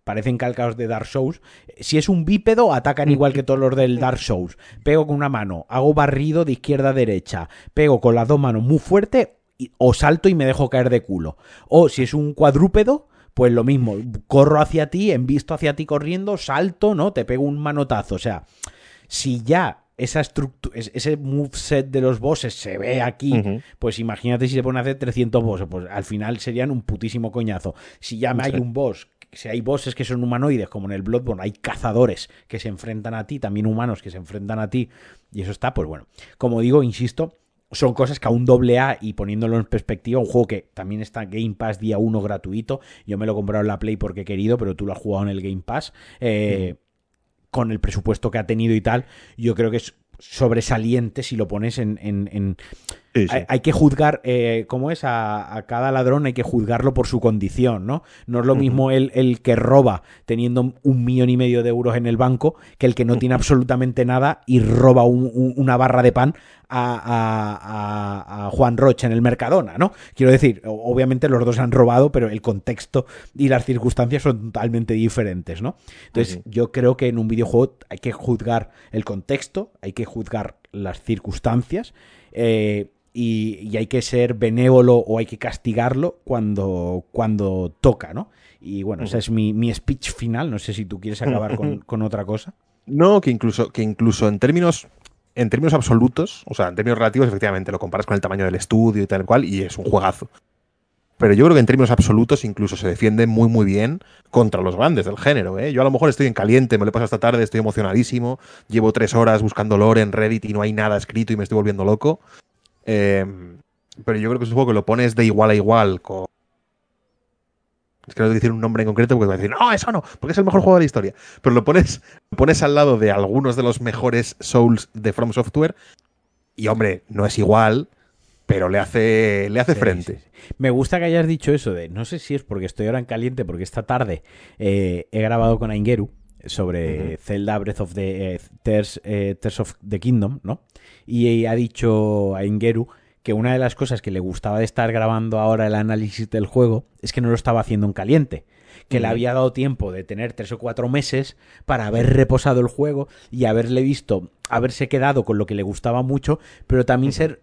parecen calcados de Dark Souls. Si es un bípedo, atacan igual que todos los del Dark Souls. Pego con una mano, hago barrido de izquierda a derecha, pego con las dos manos muy fuerte o salto y me dejo caer de culo. O si es un cuadrúpedo, pues lo mismo, corro hacia ti, envisto hacia ti corriendo, salto, ¿no? Te pego un manotazo. O sea, si ya esa estructura, ese moveset de los bosses se ve aquí, pues imagínate si se ponen a hacer 300 bosses, pues al final serían un putísimo coñazo. Si ya me hay un boss, si hay bosses que son humanoides, como en el Bloodborne, hay cazadores que se enfrentan a ti, también humanos que se enfrentan a ti, y eso está, pues bueno. Como digo, insisto, son cosas que a un doble A y poniéndolo en perspectiva, un juego que también está Game Pass día 1 gratuito, yo me lo he comprado en la Play porque he querido, pero tú lo has jugado en el Game Pass, eh, con el presupuesto que ha tenido y tal, yo creo que es sobresaliente si lo pones en, en- en- Sí, sí. hay, hay que juzgar, eh, ¿cómo es? A, a cada ladrón hay que juzgarlo por su condición, ¿no? No es lo mismo el, el que roba teniendo un millón y medio de euros en el banco que el que no tiene absolutamente nada y roba un- un- una barra de pan a, a- a- a Juan Roche en el Mercadona, ¿no? Quiero decir, obviamente los dos han robado, pero el contexto y las circunstancias son totalmente diferentes, ¿no? Entonces, yo creo que en un videojuego hay que juzgar el contexto, hay que juzgar las circunstancias eh, y, y hay que ser benévolo o hay que castigarlo cuando, cuando toca, ¿no? Y bueno, ese es mi, mi speech final. No sé si tú quieres acabar con, con otra cosa. No, que incluso, que incluso en términos. En términos absolutos, o sea, en términos relativos, efectivamente, lo comparas con el tamaño del estudio y tal cual, y es un juegazo. Pero yo creo que en términos absolutos incluso se defiende muy muy bien contra los grandes del género. ¿eh? Yo a lo mejor estoy en caliente, me lo he pasado esta tarde, estoy emocionadísimo, llevo tres horas buscando lore en Reddit y no hay nada escrito y me estoy volviendo loco. Eh, pero yo creo que es un juego que lo pones de igual a igual con... Es que no voy a decir un nombre en concreto porque te voy a decir, no, eso no, porque es el mejor juego de la historia. Pero lo pones, lo pones al lado de algunos de los mejores Souls de From Software y, hombre, no es igual, pero le hace, le hace Sí, frente. sí, sí. Me gusta que hayas dicho eso de, no sé si es porque estoy ahora en caliente, porque esta tarde eh, he grabado con Aingeru sobre. Zelda Breath of the eh, Tears, eh, Tears of the Kingdom, ¿no? Y ha dicho Aingeru que una de las cosas que le gustaba de estar grabando ahora el análisis del juego es que no lo estaba haciendo en caliente. Que le había dado tiempo de tener tres o cuatro meses para haber reposado el juego y haberle visto, haberse quedado con lo que le gustaba mucho, pero también ser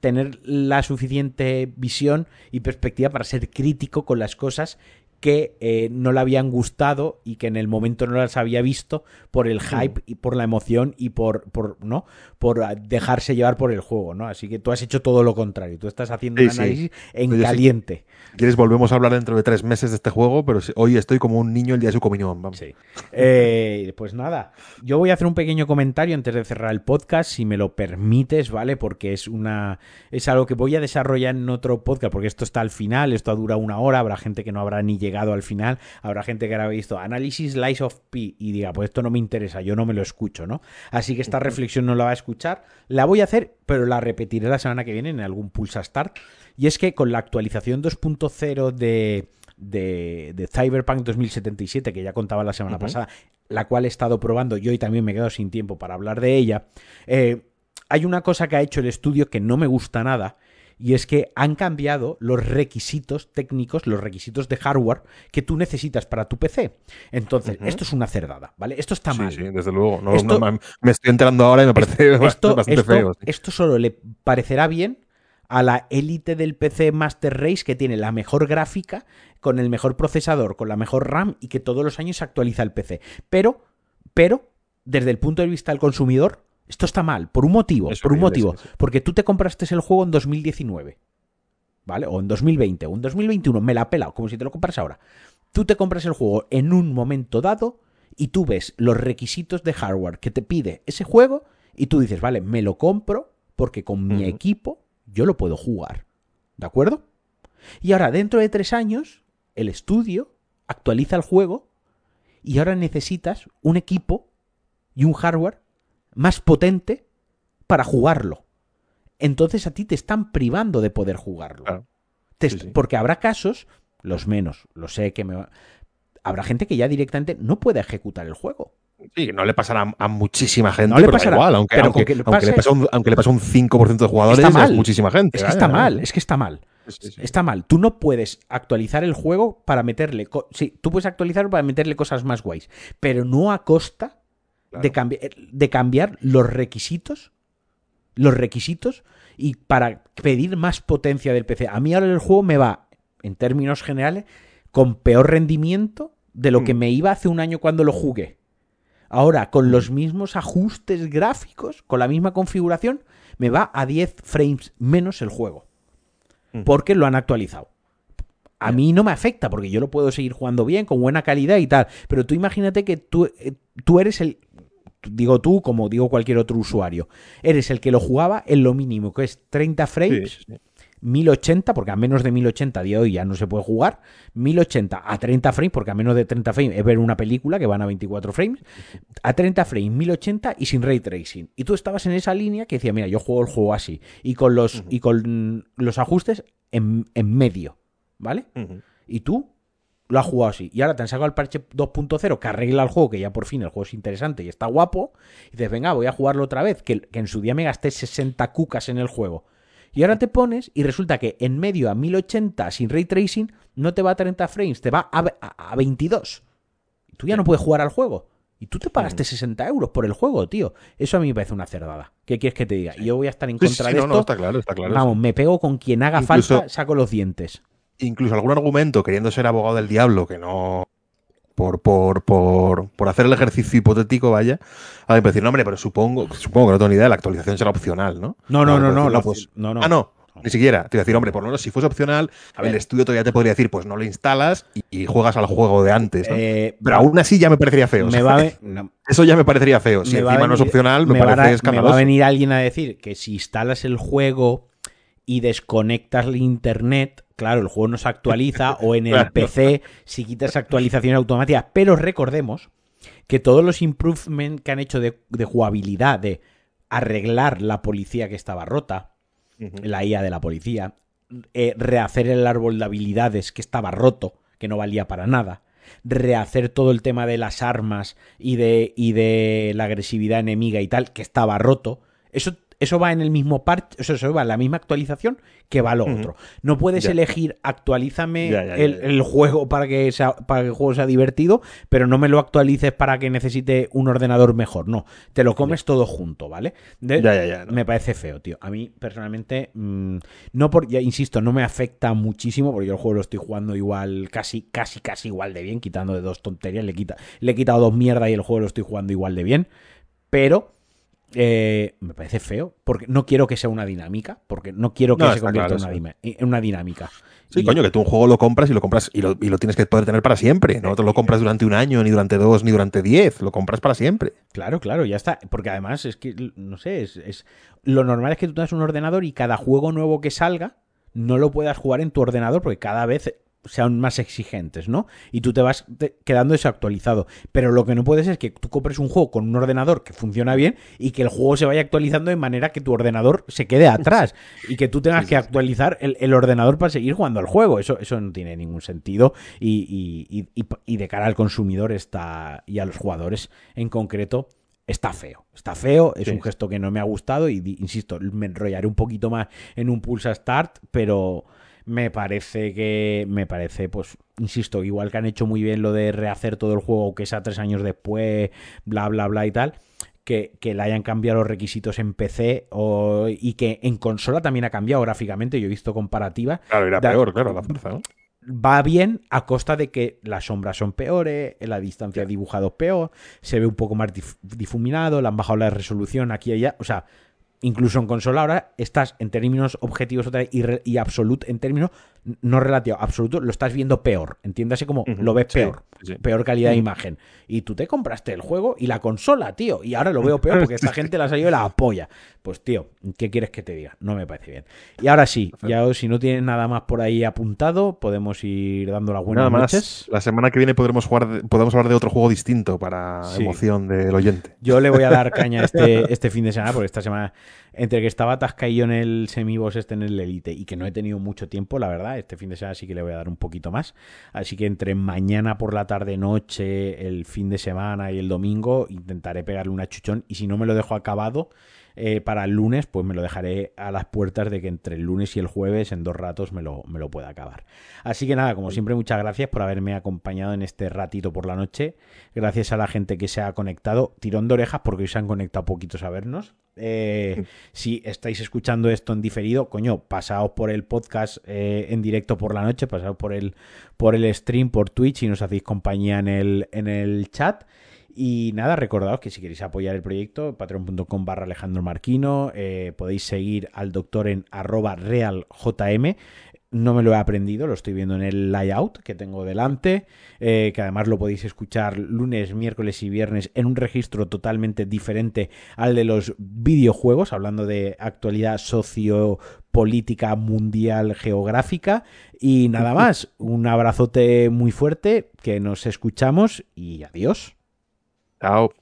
tener la suficiente visión y perspectiva para ser crítico con las cosas que eh, no le habían gustado y que en el momento no las había visto por el hype y por la emoción y por, por no por ah, dejarse llevar por el juego, ¿no? Así que tú has hecho todo lo contrario. Tú estás haciendo Sí, un sí. análisis en caliente. Si quieres, volvemos a hablar dentro de tres meses de este juego, pero hoy estoy como un niño el día de su comunión. Vamos. Sí. Eh, pues nada, yo voy a hacer un pequeño comentario antes de cerrar el podcast, si me lo permites, ¿vale? Porque es una es algo que voy a desarrollar en otro podcast, porque esto está al final, esto dura una hora, habrá gente que no habrá ni llegado al final, habrá gente que habrá visto análisis Lies of P y diga, pues esto no me interesa, yo no me lo escucho, ¿no? Así que esta reflexión no la va a escuchar, la voy a hacer, pero la repetiré la semana que viene en algún Pulsa Start. Y es que con la actualización 2.0 de, de, de Cyberpunk 2077, que ya contaba la semana pasada, la cual he estado probando yo y también me he quedado sin tiempo para hablar de ella, eh, hay una cosa que ha hecho el estudio que no me gusta nada, y es que han cambiado los requisitos técnicos, los requisitos de hardware que tú necesitas para tu PC. Entonces, esto es una cerdada, ¿vale? Esto está mal. Sí, desde luego. me estoy enterando ahora y me parece bastante feo. Esto solo le parecerá bien a la élite del PC Master Race que tiene la mejor gráfica, con el mejor procesador, con la mejor RAM y que todos los años se actualiza el PC. Pero, pero, desde el punto de vista del consumidor, esto está mal, por un motivo, por un motivo. Porque tú te compraste el juego en 2019, ¿vale? O en 2020, o en 2021, me la ha pelado, como si te lo compras ahora. Tú te compras el juego en un momento dado y tú ves los requisitos de hardware que te pide ese juego y tú dices, vale, me lo compro porque con mi equipo yo lo puedo jugar. ¿De acuerdo? Y ahora, dentro de tres años, el estudio actualiza el juego y ahora necesitas un equipo y un hardware más potente para jugarlo. Entonces a ti te están privando de poder jugarlo. Porque habrá casos, los menos, lo sé que me... Habrá gente que ya directamente no puede ejecutar el juego. Sí, no le pasará a muchísima gente, no le pasará, igual, aunque, aunque, le pase, un, aunque, le pase un, 5% de jugadores, está mal. muchísima gente. Es que está mal, es que está mal. Está mal. Tú no puedes actualizar el juego para meterle... Sí, tú puedes actualizarlo para meterle cosas más guays, pero no a costa de, de cambiar los requisitos, los requisitos y para pedir más potencia del PC. A mí ahora el juego me va, en términos generales, con peor rendimiento de lo que mm. me iba hace un año cuando lo jugué. Ahora, con los mismos ajustes gráficos, con la misma configuración, me va a 10 frames menos el juego. Mm. Porque lo han actualizado. A mí no me afecta porque yo lo puedo seguir jugando bien, con buena calidad y tal. Pero tú imagínate que tú, eh, tú eres el, digo tú como digo cualquier otro usuario, eres el que lo jugaba en lo mínimo, que es 30 frames, 1080, porque a menos de 1080 de hoy ya no se puede jugar, 1080 a 30 frames, porque a menos de 30 frames es ver una película que van a 24 frames, a 30 frames, 1080 y sin ray tracing. Y tú estabas en esa línea que decía, mira, yo juego el juego así, y con los, y con los ajustes en, medio, ¿vale? Y tú lo ha jugado así. Y ahora te han sacado el parche 2.0 que arregla el juego, que ya por fin el juego es interesante y está guapo. Y dices, venga, voy a jugarlo otra vez, que, en su día me gasté 60 cucas en el juego. Y ahora te pones y resulta que en medio a 1080 sin ray tracing no te va a 30 frames, te va a, 22. Tú ya no puedes jugar al juego. Y tú te pagaste 60 euros por el juego, tío. Eso a mí me parece una cerdada. ¿Qué quieres que te diga? Y yo voy a estar en contra de esto. No, está claro, está claro. Vamos, me pego con quien haga falta, saco los dientes incluso algún argumento queriendo ser abogado del diablo que no por, por, por, por hacer el ejercicio hipotético, vaya, a decir, no, hombre, pero supongo, supongo que no tengo ni idea, la actualización será opcional, ¿no? No, no, no, no, pues, no, no, Ah, no, ni siquiera. Te iba a decir, hombre, por lo menos si fuese opcional, el estudio todavía te podría decir, pues no lo instalas y, juegas al juego de antes. ¿no? Eh, pero aún así ya me parecería feo. Eso ya me parecería feo. Si encima no es opcional, me, parece escandaloso. Me va a venir alguien a decir que si instalas el juego y desconectas el internet, claro, el juego no se actualiza o en el PC si quitas actualización automática. Pero recordemos que todos los improvements que han hecho de, jugabilidad, de arreglar la policía que estaba rota, la IA de la policía, eh, rehacer el árbol de habilidades que estaba roto, que no valía para nada, rehacer todo el tema de las armas y de, y de la agresividad enemiga y tal, que estaba roto, eso eso va en el mismo parche, eso va en la misma actualización que va lo otro. No puedes elegir actualízame el, juego para que, sea, para que el juego sea divertido, pero no me lo actualices para que necesite un ordenador mejor. No, te lo comes todo junto, ¿vale? Me parece feo, tío. A mí, personalmente, mm, no por, ya insisto, no me afecta muchísimo, porque yo el juego lo estoy jugando igual, casi, casi, casi igual de bien, quitando de dos tonterías. Le, quita, le he quitado dos mierdas y el juego lo estoy jugando igual de bien. Pero eh, me parece feo, porque no quiero que sea una dinámica, porque no quiero que se convierta en, una dinámica. Sí, coño, que tú un juego lo compras y lo compras y lo, tienes que poder tener para siempre. No te lo compras durante un año, ni durante dos, ni durante diez. Lo compras para siempre. Claro, claro, ya está. Porque además es que, no sé, es, es lo normal es que tú tengas un ordenador y cada juego nuevo que salga no lo puedas jugar en tu ordenador porque cada vez sean más exigentes, ¿no? Y tú te vas quedando desactualizado. Pero lo que no puedes es que tú compres un juego con un ordenador que funciona bien y que el juego se vaya actualizando de manera que tu ordenador se quede atrás y que tú tengas que actualizar el, ordenador para seguir jugando al juego. Eso, eso no tiene ningún sentido y, y, y, de cara al consumidor está, y a los jugadores en concreto está feo. Está feo, es un gesto que no me ha gustado y, insisto, me enrollaré un poquito más en un pulsa start, pero me parece que, me parece, pues, insisto, igual que han hecho muy bien lo de rehacer todo el juego, que sea tres años después, bla, bla, bla y tal. Que, que, le hayan cambiado los requisitos en PC o, y que en consola también ha cambiado gráficamente. Yo he visto comparativa. Claro, era peor, claro, la fuerza, ¿no? va bien a costa de que las sombras son peores, la distancia dibujado es peor, se ve un poco más difuminado, le han bajado la resolución aquí y allá. O sea, incluso en consola ahora estás en términos objetivos y, y absoluto, en términos no relativo, absoluto, lo estás viendo peor. Entiéndase como lo ves peor, peor calidad de imagen. Y tú te compraste el juego y la consola, tío, y ahora lo veo peor porque esta gente la salido y la apoya. Pues, tío, ¿qué quieres que te diga? No me parece bien. Y ahora sí, ya si no tienes nada más por ahí apuntado, podemos ir dando las buenas nada Más, la semana que viene podremos jugar, podemos hablar de otro juego distinto para emoción del oyente. Yo le voy a dar caña este, este fin de semana porque esta semana entre que estaba atascadillo en el semiboss este en el Elite y que no he tenido mucho tiempo, la verdad, este fin de semana sí que le voy a dar un poquito más. Así que entre mañana por la tarde, noche, el fin de semana y el domingo intentaré pegarle una chuchón y si no me lo dejo acabado, eh, para el lunes, pues me lo dejaré a las puertas de que entre el lunes y el jueves, en dos ratos, me lo, me lo pueda acabar. Así que nada, como siempre, muchas gracias por haberme acompañado en este ratito por la noche. Gracias a la gente que se ha conectado. Tirón de orejas porque hoy se han conectado poquitos a vernos. Eh, si estáis escuchando esto en diferido, coño, pasaos por el podcast eh, en directo por la noche, pasaos por el, por el stream, por Twitch y nos hacéis compañía en el, en el chat. Y nada, recordaos que si queréis apoyar el proyecto, patreon.com barra Alejandro Marquino, eh, podéis seguir al doctor en arroba realjm. No me lo he aprendido, lo estoy viendo en el layout que tengo delante, eh, que además lo podéis escuchar lunes, miércoles y viernes en un registro totalmente diferente al de los videojuegos, hablando de actualidad sociopolítica mundial geográfica. Y nada más, un abrazote muy fuerte, que nos escuchamos y adiós. Ciao.